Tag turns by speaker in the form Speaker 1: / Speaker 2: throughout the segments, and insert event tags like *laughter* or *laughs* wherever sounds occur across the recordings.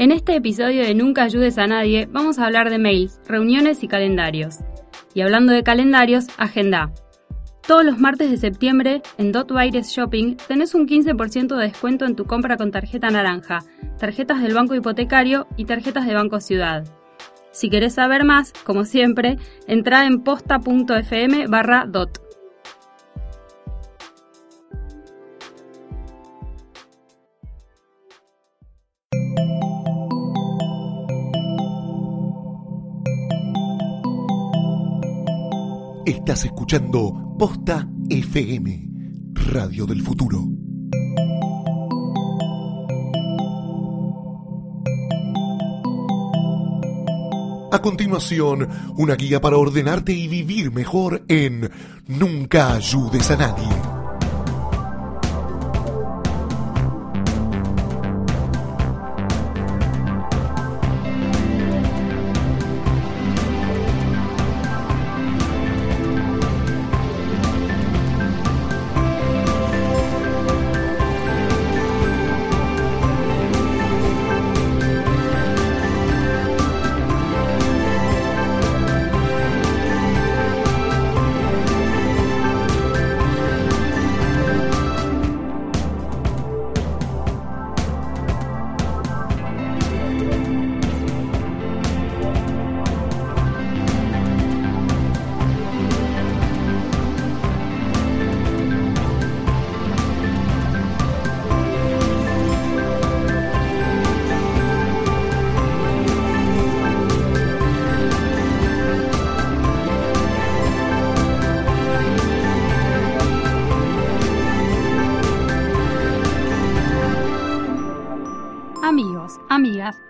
Speaker 1: En este episodio de Nunca ayudes a nadie vamos a hablar de mails, reuniones y calendarios. Y hablando de calendarios, agenda. Todos los martes de septiembre en Dot Baires Shopping tenés un 15% de descuento en tu compra con tarjeta naranja, tarjetas del Banco Hipotecario y tarjetas de Banco Ciudad. Si querés saber más, como siempre, entra en posta.fm barra dot.
Speaker 2: Estás escuchando Posta FM, Radio del Futuro. A continuación, una guía para ordenarte y vivir mejor en Nunca ayudes a nadie.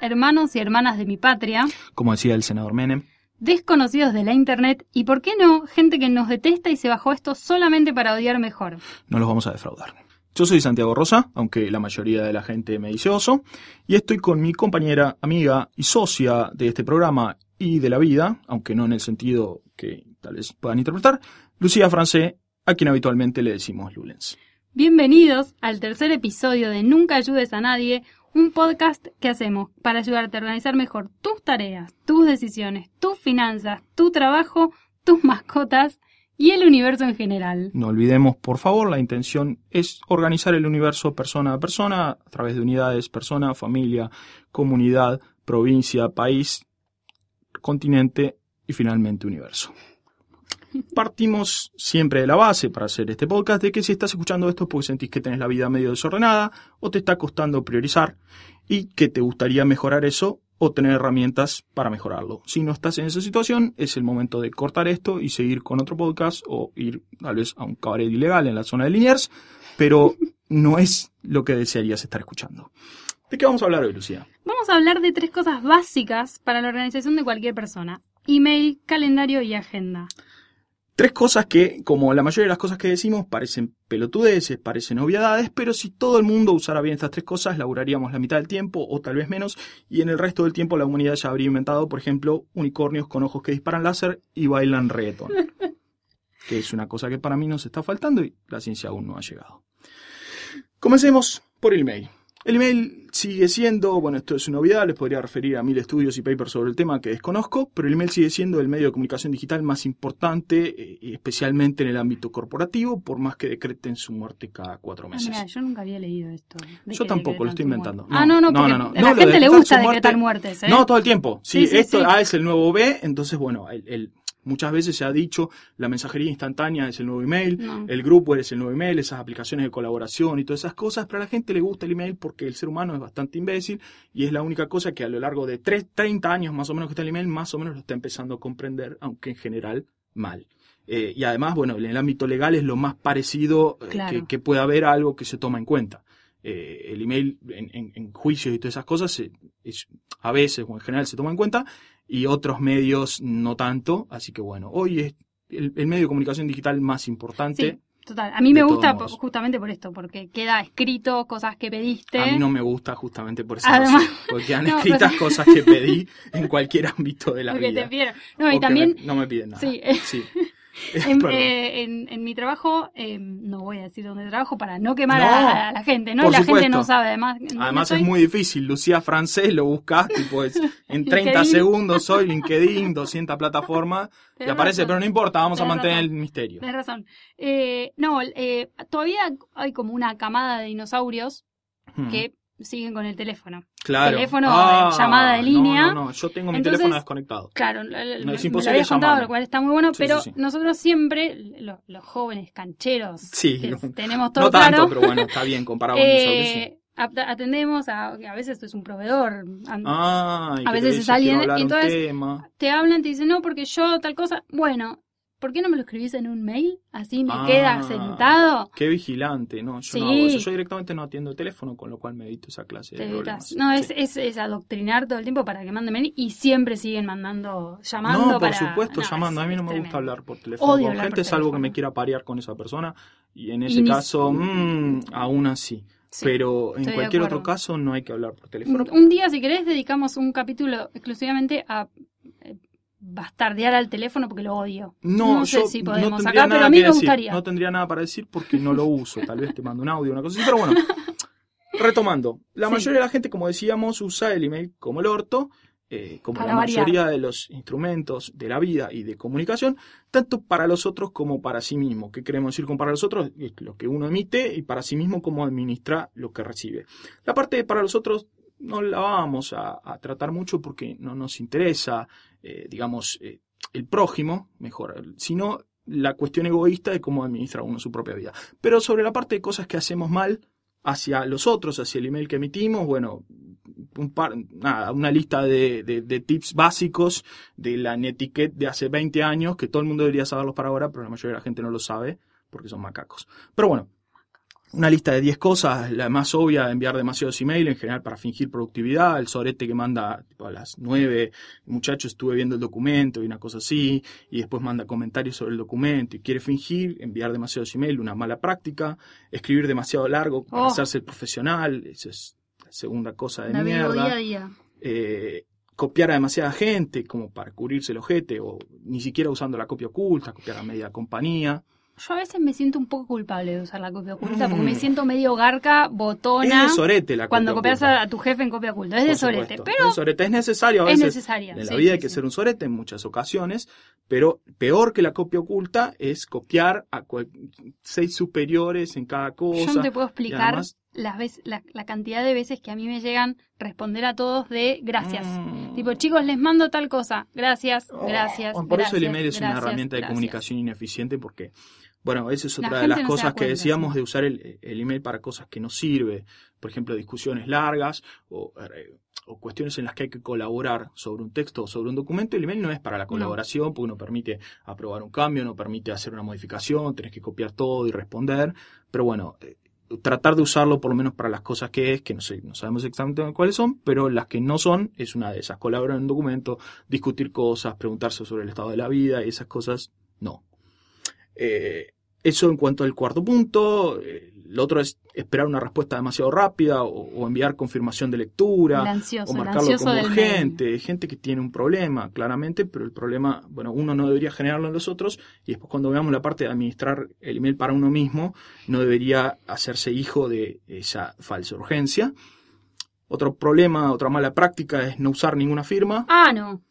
Speaker 1: Hermanos y hermanas de mi patria,
Speaker 3: como decía el senador Menem.
Speaker 1: desconocidos de la internet y, ¿por qué no?, gente que nos detesta y se bajó esto solamente para odiar mejor.
Speaker 3: No los vamos a defraudar. Yo soy Santiago Rosa, aunque la mayoría de la gente me dice oso, y estoy con mi compañera, amiga y socia de este programa y de la vida, aunque no en el sentido que tal vez puedan interpretar, Lucía Francé, a quien habitualmente le decimos Lulens.
Speaker 1: Bienvenidos al tercer episodio de Nunca ayudes a nadie, un podcast que hacemos para ayudarte a organizar mejor tus tareas, tus decisiones, tus finanzas, tu trabajo, tus mascotas y el universo en general.
Speaker 3: No olvidemos, por favor, la intención es organizar el universo persona a persona a través de unidades, persona, familia, comunidad, provincia, país, continente y finalmente universo. Partimos siempre de la base para hacer este podcast de que si estás escuchando esto es porque sentís que tenés la vida medio desordenada o te está costando priorizar y que te gustaría mejorar eso o tener herramientas para mejorarlo. Si no estás en esa situación, es el momento de cortar esto y seguir con otro podcast o ir tal vez a un cabaret ilegal en la zona de Liniers, pero no es lo que desearías estar escuchando. ¿De qué vamos a hablar hoy, Lucía?
Speaker 1: Vamos a hablar de tres cosas básicas para la organización de cualquier persona. Email, calendario y agenda.
Speaker 3: Tres cosas que, como la mayoría de las cosas que decimos, parecen pelotudeces, parecen obviedades, pero si todo el mundo usara bien estas tres cosas, laburaríamos la mitad del tiempo o tal vez menos, y en el resto del tiempo la humanidad ya habría inventado, por ejemplo, unicornios con ojos que disparan láser y bailan reggaeton. *laughs* que es una cosa que para mí nos está faltando y la ciencia aún no ha llegado. Comencemos por el email. El email sigue siendo, bueno, esto es una obviedad, les podría referir a mil estudios y papers sobre el tema que desconozco, pero el email sigue siendo el medio de comunicación digital más importante, eh, especialmente en el ámbito corporativo, por más que decreten su muerte cada cuatro
Speaker 1: Ah,
Speaker 3: meses.
Speaker 1: mira, yo nunca había leído esto. ¿De
Speaker 3: Yo tampoco, lo estoy inventando.
Speaker 1: ah, no, no, porque a la gente le gusta
Speaker 3: muerte-
Speaker 1: decretar muertes, ¿eh?
Speaker 3: No, todo el tiempo. Sí,
Speaker 1: Sí, sí,
Speaker 3: esto
Speaker 1: sí.
Speaker 3: A es el nuevo B, entonces, bueno, el, el- muchas veces se ha dicho la mensajería instantánea es el nuevo email,
Speaker 1: No.
Speaker 3: el grupo es el nuevo email, esas aplicaciones de colaboración y todas esas cosas, pero a la gente le gusta el email porque el ser humano es bastante imbécil y es la única cosa que a lo largo de tres- 30 años más o menos que está el email, más o menos lo está empezando a comprender, aunque en general mal. Eh, y además, bueno, en el ámbito legal es lo más parecido eh,
Speaker 1: Claro.
Speaker 3: que, que pueda haber algo que se toma en cuenta. eh, el email en, en- en juicios y todas esas cosas es- a veces o en general se toma en cuenta y otros medios no tanto. Así que bueno, hoy es el, el medio de comunicación digital más importante.
Speaker 1: Sí, total. A mí me gusta justamente por esto, porque queda escrito cosas que pediste.
Speaker 3: A mí no me gusta justamente por eso,
Speaker 1: Además-
Speaker 3: porque quedan *laughs*
Speaker 1: No,
Speaker 3: escritas cosas que pedí en cualquier ámbito de la *laughs*
Speaker 1: porque
Speaker 3: vida.
Speaker 1: te. No, y también
Speaker 3: me- no me piden nada.
Speaker 1: Sí,
Speaker 3: Sí. *laughs* *laughs*
Speaker 1: en, eh, en- en mi trabajo, eh, no voy a decir dónde trabajo para no quemar
Speaker 3: No,
Speaker 1: a, a la gente, ¿no? Y la gente no sabe, además.
Speaker 3: Además es muy difícil. Lucía Francés lo buscas, tipo, es- *laughs* en 30
Speaker 1: LinkedIn.
Speaker 3: segundos soy *laughs* LinkedIn, 200 plataformas, y aparece,
Speaker 1: razón.
Speaker 3: pero no importa, vamos a mantener
Speaker 1: razón.
Speaker 3: el misterio.
Speaker 1: Tienes razón. Eh, no, eh, todavía hay como una camada de dinosaurios
Speaker 3: Hmm,
Speaker 1: que siguen con el teléfono.
Speaker 3: claro.
Speaker 1: teléfono, eh, llamada de
Speaker 3: no,
Speaker 1: línea.
Speaker 3: No, no, yo tengo mi
Speaker 1: Entonces-
Speaker 3: teléfono desconectado.
Speaker 1: Claro, lo- lo-
Speaker 3: No, es
Speaker 1: lo
Speaker 3: imposible
Speaker 1: habías contado, lo cual está muy bueno,
Speaker 3: Sí,
Speaker 1: pero
Speaker 3: sí, sí.
Speaker 1: nosotros siempre, lo- los jóvenes cancheros, que
Speaker 3: no-
Speaker 1: tenemos todo
Speaker 3: No tanto,
Speaker 1: claro,
Speaker 3: pero bueno, está bien comparado con
Speaker 1: eh, at- atendemos a, a veces es un proveedor,
Speaker 3: Ay,
Speaker 1: a
Speaker 3: que te
Speaker 1: veces es alguien, y entonces-
Speaker 3: tema.
Speaker 1: te hablan, te dicen, no, porque yo tal cosa, bueno, ¿por qué no me lo escribís en un mail? Así me
Speaker 3: Ah.
Speaker 1: queda sentado.
Speaker 3: Qué vigilante, no, yo
Speaker 1: Sí.
Speaker 3: no hago eso. Yo directamente no atiendo el teléfono, con lo cual me evito esa clase de problemas.
Speaker 1: No, es,
Speaker 3: Sí.
Speaker 1: es, es adoctrinar todo el tiempo para que manden mail y siempre siguen mandando, llamando
Speaker 3: No, por
Speaker 1: para...
Speaker 3: supuesto,
Speaker 1: no,
Speaker 3: llamando. A mí no me gusta hablar por teléfono
Speaker 1: Odio
Speaker 3: con gente,
Speaker 1: por
Speaker 3: salvo que
Speaker 1: teléfono.
Speaker 3: me quiera parear con esa persona. Y en
Speaker 1: Y
Speaker 3: ese
Speaker 1: ni-
Speaker 3: caso, mm, aún así.
Speaker 1: Sí,
Speaker 3: Pero en cualquier otro caso no hay que hablar por teléfono.
Speaker 1: Un, día, si querés, dedicamos un capítulo exclusivamente a bastardear al teléfono porque lo odio.
Speaker 3: No,
Speaker 1: sé
Speaker 3: yo
Speaker 1: si
Speaker 3: no
Speaker 1: podemos
Speaker 3: tendría
Speaker 1: acá,
Speaker 3: nada
Speaker 1: pero a mí me
Speaker 3: decir.
Speaker 1: gustaría.
Speaker 3: No tendría nada para decir porque no lo uso. Tal vez te mando un audio, una cosa así. Pero bueno, *laughs* retomando. La
Speaker 1: Sí.
Speaker 3: mayoría de la gente, como decíamos, usa el email como el orto. eh, como
Speaker 1: Para
Speaker 3: la
Speaker 1: variar.
Speaker 3: mayoría de los instrumentos de la vida y de comunicación, tanto para los otros como para sí mismo. ¿Qué queremos decir con para los otros? Es lo que uno emite y para sí mismo cómo administra lo que recibe. La parte de para los otros no la vamos a, a tratar mucho porque no nos interesa, eh, digamos, eh, el prójimo, mejor, sino la cuestión egoísta de cómo administra uno su propia vida. Pero sobre la parte de cosas que hacemos mal hacia los otros, hacia el email que emitimos, bueno, una lista de, de- de tips básicos de la netiquette de hace 20 años, que todo el mundo debería saberlos para ahora, pero la mayoría de la gente no lo sabe porque son macacos. Pero bueno, una lista de 10 cosas, la más obvia, enviar demasiados emails, en general para fingir productividad, el sorete que manda tipo, a las 9, muchachos, estuve viendo el documento y una cosa así, y después manda comentarios sobre el documento y quiere fingir, enviar demasiados emails, una mala práctica, escribir demasiado largo para
Speaker 1: Oh.
Speaker 3: hacerse el profesional, esa es la segunda cosa de
Speaker 1: La
Speaker 3: mierda
Speaker 1: día a día.
Speaker 3: eh, copiar a demasiada gente como para cubrirse el ojete o ni siquiera usando la copia oculta, copiar a media compañía.
Speaker 1: Yo a veces me siento un poco culpable de usar la copia oculta porque
Speaker 3: Mm.
Speaker 1: me siento medio garca,
Speaker 3: Es
Speaker 1: botona.
Speaker 3: de sorete la
Speaker 1: Cuando
Speaker 3: copia
Speaker 1: copias
Speaker 3: oculta,
Speaker 1: a, tu jefe en copia oculta. Es
Speaker 3: por
Speaker 1: de sorete.
Speaker 3: supuesto.
Speaker 1: Pero
Speaker 3: Es sorete. es necesario a
Speaker 1: es
Speaker 3: veces.
Speaker 1: necesaria.
Speaker 3: En la
Speaker 1: sí,
Speaker 3: vida
Speaker 1: sí,
Speaker 3: hay que
Speaker 1: sí.
Speaker 3: ser un sorete en muchas ocasiones, pero peor que la copia oculta es copiar a seis superiores en cada cosa.
Speaker 1: Yo no te puedo explicar
Speaker 3: además-
Speaker 1: las veces, la, la cantidad de veces que a mí me llegan responder a todos de gracias.
Speaker 3: Mm.
Speaker 1: Tipo, chicos, les mando tal cosa. Gracias,
Speaker 3: Oh,
Speaker 1: gracias.
Speaker 3: Por eso el email es una herramienta de
Speaker 1: gracias.
Speaker 3: comunicación ineficiente porque, bueno, esa es
Speaker 1: La
Speaker 3: otra de las
Speaker 1: no
Speaker 3: cosas que decíamos de usar el, el email para cosas que no sirve. Por ejemplo, discusiones largas o, eh, o cuestiones en las que hay que colaborar sobre un texto o sobre un documento. El email no es para la colaboración porque no permite aprobar un cambio, no permite hacer una modificación, tenés que copiar todo y responder. Pero bueno, eh, tratar de usarlo por lo menos para las cosas que es, que no sé, no sabemos exactamente cuáles son, pero las que no son es una de esas. Colaborar en un documento, discutir cosas, preguntarse sobre el estado de la vida y esas cosas, no. Eh, eso en cuanto al cuarto punto. Eh, lo otro es esperar una respuesta demasiado rápida o, o enviar confirmación de lectura
Speaker 1: ansioso,
Speaker 3: o marcarlo como urgente, gente que tiene un problema, claramente, pero el problema, bueno, uno no debería generarlo en los otros y después cuando veamos la parte de administrar el email para uno mismo, no debería hacerse hijo de esa falsa urgencia. Otro problema, otra mala práctica es no usar ninguna firma.
Speaker 1: Ah, no.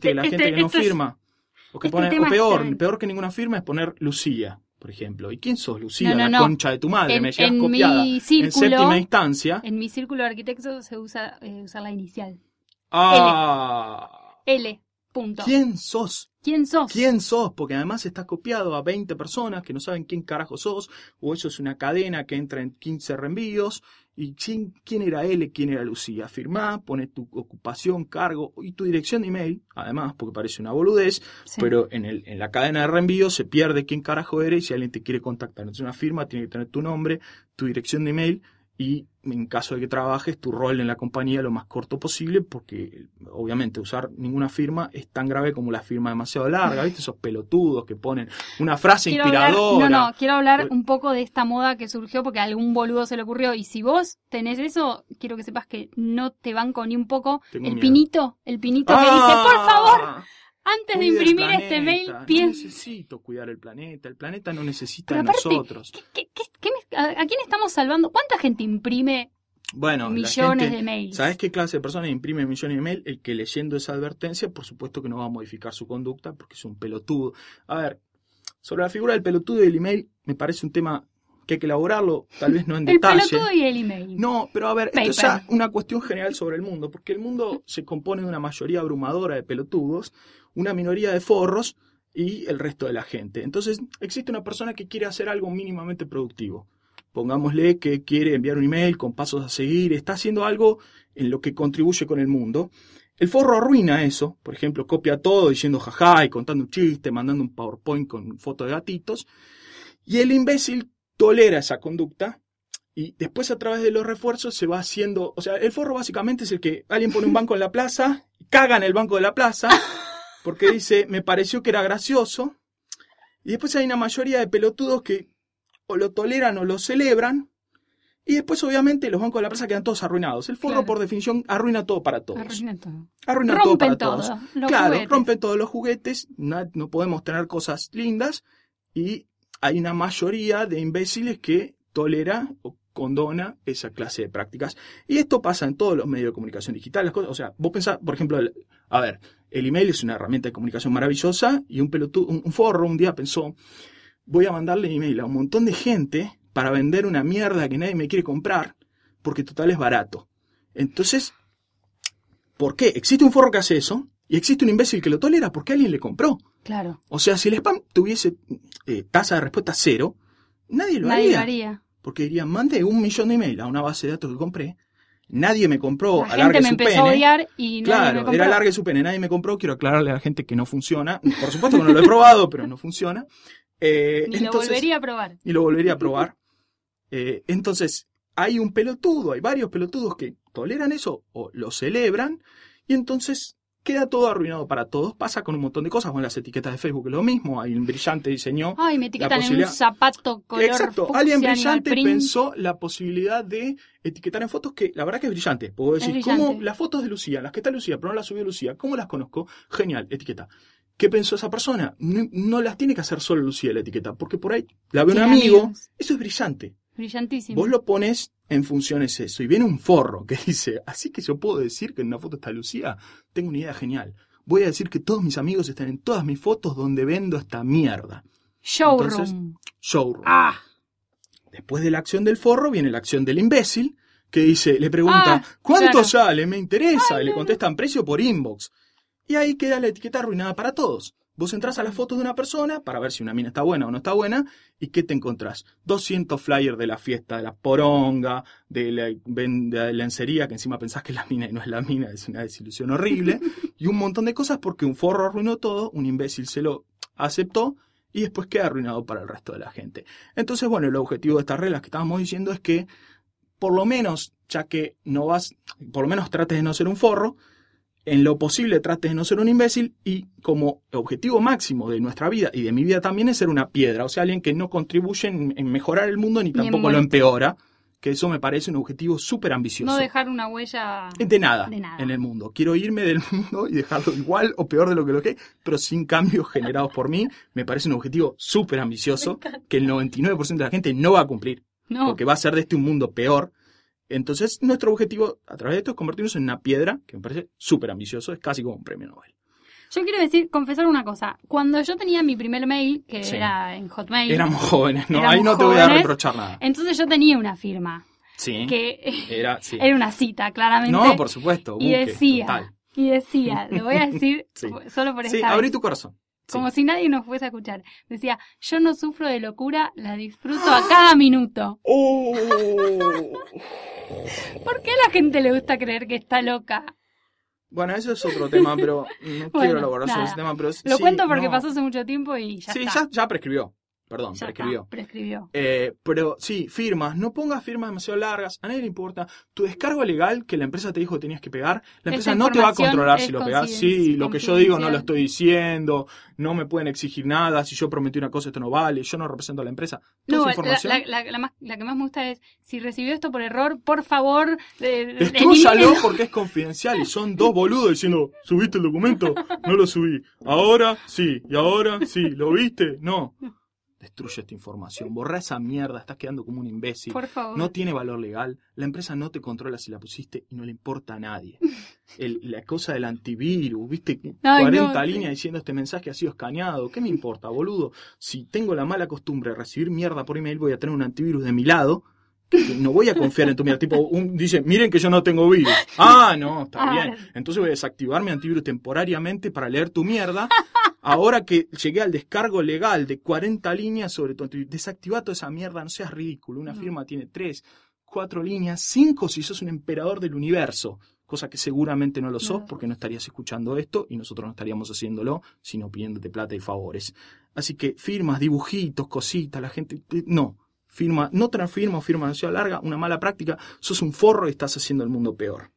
Speaker 3: Que la gente que no
Speaker 1: es-
Speaker 3: firma, o que
Speaker 1: este
Speaker 3: pone, o peor, peor que ninguna firma es poner Lucía, por ejemplo. ¿Y quién sos, Lucía?
Speaker 1: No, no,
Speaker 3: la
Speaker 1: no.
Speaker 3: concha de tu madre,
Speaker 1: En-
Speaker 3: me llegas
Speaker 1: en
Speaker 3: copiada
Speaker 1: mi
Speaker 3: en séptima instancia.
Speaker 1: En mi círculo de arquitectos se usa eh, usar la inicial.
Speaker 3: Ah,
Speaker 1: L. Punto.
Speaker 3: ¿quién sos?
Speaker 1: ¿Quién sos?
Speaker 3: ¿Quién sos? Porque además está copiado a 20 personas que no saben quién carajo sos, o eso es una cadena que entra en 15 reenvíos. ¿Y quién, quién era él? ¿Quién era Lucía? Firmá, pone tu ocupación, cargo y tu dirección de email, además, porque parece una boludez,
Speaker 1: Sí.
Speaker 3: pero en, el, en la cadena de reenvío se pierde quién carajo eres y si alguien te quiere contactar. Entonces una firma tiene que tener tu nombre, tu dirección de email y en caso de que trabajes tu rol en la compañía lo más corto posible porque obviamente usar ninguna firma es tan grave como la firma demasiado larga, ¿viste? Esos pelotudos que ponen una frase
Speaker 1: Quiero hablar-
Speaker 3: inspiradora.
Speaker 1: no, no, quiero hablar un poco de esta moda que surgió porque a algún boludo se le ocurrió. Y si vos tenés eso, quiero que sepas que no te banco ni un poco.
Speaker 3: Tengo
Speaker 1: el
Speaker 3: miedo.
Speaker 1: pinito, el pinito que dice,
Speaker 3: Ah,
Speaker 1: por favor, antes de
Speaker 3: cuida el
Speaker 1: imprimir este mail,
Speaker 3: No
Speaker 1: piensa.
Speaker 3: necesito cuidar el planeta, el planeta no necesita de nosotros.
Speaker 1: ¿qué- qué- qué- qué me- a, quién estamos salvando? ¿Cuánta gente imprime
Speaker 3: Bueno,
Speaker 1: millones
Speaker 3: gente-
Speaker 1: de mails?
Speaker 3: ¿Sabes qué clase de persona imprime millones de mail? El que leyendo esa advertencia, por supuesto que no va a modificar su conducta porque es un pelotudo. A ver, sobre la figura del pelotudo y del email, me parece un tema que hay que elaborarlo, tal vez no en *laughs*
Speaker 1: El
Speaker 3: detalle.
Speaker 1: pelotudo y el email.
Speaker 3: No, pero a ver, esto es una cuestión general sobre el mundo, porque el mundo se compone de una mayoría abrumadora de pelotudos, una minoría de forros y el resto de la gente. Entonces, existe una persona que quiere hacer algo mínimamente productivo. Pongámosle que quiere enviar un email con pasos a seguir, está haciendo algo en lo que contribuye con el mundo. El forro arruina eso, por ejemplo, copia todo diciendo jaja y contando un chiste, mandando un PowerPoint con foto de gatitos. Y el imbécil tolera esa conducta y después a través de los refuerzos se va haciendo, o sea, el forro básicamente es el que alguien pone un banco en la plaza, caga en el banco de la plaza, *laughs* porque dice, me pareció que era gracioso, y después hay una mayoría de pelotudos que o lo toleran o lo celebran, y después obviamente los bancos de la plaza quedan todos arruinados. El forro
Speaker 1: Claro.
Speaker 3: por definición arruina todo para todos.
Speaker 1: Arruina todo.
Speaker 3: Arruina todo
Speaker 1: Rompen
Speaker 3: para
Speaker 1: todo.
Speaker 3: todos.
Speaker 1: los
Speaker 3: claro,
Speaker 1: juguetes.
Speaker 3: rompen todos los juguetes, na- no podemos tener cosas lindas y hay una mayoría de imbéciles que tolera o condona esa clase de prácticas. Y esto pasa en todos los medios de comunicación digital. Las cosas, o sea, vos pensás, por ejemplo, a ver, el email es una herramienta de comunicación maravillosa y un pelotudo, un, un forro un día pensó, voy a mandarle email a un montón de gente para vender una mierda que nadie me quiere comprar porque total es barato. Entonces, ¿por qué? Existe un forro que hace eso y existe un imbécil que lo tolera porque alguien le compró.
Speaker 1: Claro.
Speaker 3: O sea, si el spam tuviese eh, tasa de respuesta cero, nadie lo
Speaker 1: Nadie
Speaker 3: haría.
Speaker 1: lo haría.
Speaker 3: Porque dirían, mandé un millón de email a una base de datos que compré, nadie me compró,
Speaker 1: La gente me
Speaker 3: su
Speaker 1: empezó
Speaker 3: pene.
Speaker 1: a odiar y nadie me
Speaker 3: Claro,
Speaker 1: compró.
Speaker 3: era alargue su pene, nadie me compró, quiero aclararle a la gente que no funciona. Por supuesto que no lo he probado, pero no funciona. *laughs* Eh,
Speaker 1: Ni lo volvería a probar.
Speaker 3: y lo volvería a probar. Eh, entonces, hay un pelotudo, hay varios pelotudos que toleran eso o lo celebran, y entonces queda todo arruinado para todos. Pasa con un montón de cosas, con las etiquetas de Facebook es lo mismo, hay un brillante diseñó.
Speaker 1: Ay, me etiquetan en un zapato color
Speaker 3: Exacto,
Speaker 1: fucsia,
Speaker 3: alguien brillante pensó la posibilidad de etiquetar en fotos que la verdad que es brillante. Puedo decir. ¿cómo las fotos de Lucía, las que está Lucía, pero no las subió Lucía, cómo las conozco? Genial, etiqueta. ¿Qué pensó esa persona? No, no las tiene que hacer solo Lucía la etiqueta, porque por ahí la ve un amigo.
Speaker 1: amigos.
Speaker 3: Eso es brillante.
Speaker 1: Brillantísimo.
Speaker 3: Vos lo pones en funciones eso. Y viene un forro que *laughs* dice, así que yo puedo decir que en una foto está Lucía. Tengo una idea genial. Voy a decir que todos mis amigos están en todas mis fotos donde vendo esta mierda.
Speaker 1: Showroom.
Speaker 3: Entonces, Showroom.
Speaker 1: ah,
Speaker 3: Después de la acción del forro viene la acción del imbécil que dice, le pregunta,
Speaker 1: Ah,
Speaker 3: ¿cuánto
Speaker 1: claro.
Speaker 3: sale? Me interesa. y le contestan precio por inbox. Y ahí queda la etiqueta arruinada para todos. Vos entras a las fotos de una persona para ver si una mina está buena o no está buena, y ¿qué te encontrás? 200 flyers de la fiesta de la poronga, de la, de la lencería, que encima pensás que es la mina y no es la mina, es una desilusión horrible, *laughs* y un montón de cosas porque un forro arruinó todo, un imbécil se lo aceptó, y después queda arruinado para el resto de la gente. Entonces, bueno, el objetivo de estas reglas que estábamos diciendo es que, por lo menos, ya que no vas, por lo menos trates de no ser un forro, en lo posible trates de no ser un imbécil y como objetivo máximo de nuestra vida y de mi vida también es ser una piedra, o sea, alguien que no contribuye en, en mejorar el mundo ni tampoco lo empeora, que eso me parece un objetivo súper ambicioso.
Speaker 1: no dejar una huella.
Speaker 3: De nada,
Speaker 1: De nada.
Speaker 3: en el mundo. Quiero irme del *laughs* mundo y dejarlo igual o peor de lo que lo que, pero sin cambios generados por mí. Me parece un objetivo súper ambicioso que el 99% de la gente no va a cumplir,
Speaker 1: No.
Speaker 3: porque va a ser de este un mundo peor. Entonces, nuestro objetivo a través de esto es convertirnos en una piedra, que me parece súper ambicioso, es casi como un premio Nobel.
Speaker 1: Yo quiero decir, confesar una cosa. Cuando yo tenía mi primer mail, que
Speaker 3: Sí.
Speaker 1: era en Hotmail,
Speaker 3: Éramos jóvenes, ¿no?
Speaker 1: Éramos
Speaker 3: Ahí no te voy a reprochar nada.
Speaker 1: entonces yo tenía una firma.
Speaker 3: Sí.
Speaker 1: Que
Speaker 3: Era, *laughs* sí.
Speaker 1: era una cita, claramente.
Speaker 3: No, por supuesto.
Speaker 1: y decía,
Speaker 3: total.
Speaker 1: y decía, lo voy a decir *laughs*
Speaker 3: Sí.
Speaker 1: solo por
Speaker 3: Sí,
Speaker 1: esta
Speaker 3: abrí
Speaker 1: vez.
Speaker 3: tu corazón.
Speaker 1: Como si nadie nos fuese a escuchar. Decía, yo no sufro de locura, la disfruto a cada minuto.
Speaker 3: ¡Oh!
Speaker 1: ¿Por qué a la gente le gusta creer que está loca?
Speaker 3: Bueno, eso es otro tema, pero no *laughs*
Speaker 1: Bueno,
Speaker 3: quiero elaborar sobre ese tema. Pero
Speaker 1: Lo
Speaker 3: sí,
Speaker 1: cuento porque
Speaker 3: no.
Speaker 1: pasó hace mucho tiempo y ya
Speaker 3: sí,
Speaker 1: está.
Speaker 3: ya, ya prescribió. Perdón,
Speaker 1: Ya
Speaker 3: prescribió.
Speaker 1: está, prescribió.
Speaker 3: Eh, pero sí, firmas, no pongas firmas demasiado largas, a nadie le importa. Tu descargo legal que la empresa te dijo que tenías que pegar, la empresa
Speaker 1: Esa
Speaker 3: no te va a controlar si lo pegas. Sí, lo que yo digo no lo estoy diciendo, no me pueden exigir nada, si yo prometí una cosa esto no vale, yo no represento a la empresa. Toda
Speaker 1: No, la,
Speaker 3: información,
Speaker 1: la- la- la más- la que más me gusta es, si recibió esto por error, por favor, eh, elimínelo.
Speaker 3: porque es confidencial y son dos boludos diciendo, ¿subiste el documento? No lo subí. Ahora sí, y ahora sí, ¿lo viste? No. Destruye esta información, borra esa mierda, estás quedando como un imbécil.
Speaker 1: Por favor.
Speaker 3: No tiene valor legal, la empresa no te controla si la pusiste y no le importa a nadie. *laughs* El- la cosa del antivirus, viste,
Speaker 1: Ay,
Speaker 3: 40
Speaker 1: no, sí.
Speaker 3: líneas diciendo este mensaje ha sido escaneado. ¿Qué me importa, boludo? Si tengo la mala costumbre de recibir mierda por email, voy a tener un antivirus de mi lado. No voy a confiar en tu mierda. Tipo, un, dice, miren que yo no tengo virus. *laughs* Ah, no, está
Speaker 1: Ah.
Speaker 3: bien. Entonces voy a desactivar mi antivirus temporariamente para leer tu mierda. Ahora que llegué al descargo legal de 40 líneas sobre tu antivirus, desactiva toda esa mierda, no seas ridículo. Una firma tiene 3, 4 líneas, 5 si sos un emperador del universo. Cosa que seguramente no lo sos porque no estarías escuchando esto y nosotros no estaríamos haciéndolo, sino pidiéndote plata y favores. Así que firmas, dibujitos, cositas, la gente... eh, No, firma, no transfirma o firma demasiado larga, una mala práctica, sos un forro y estás haciendo el mundo peor.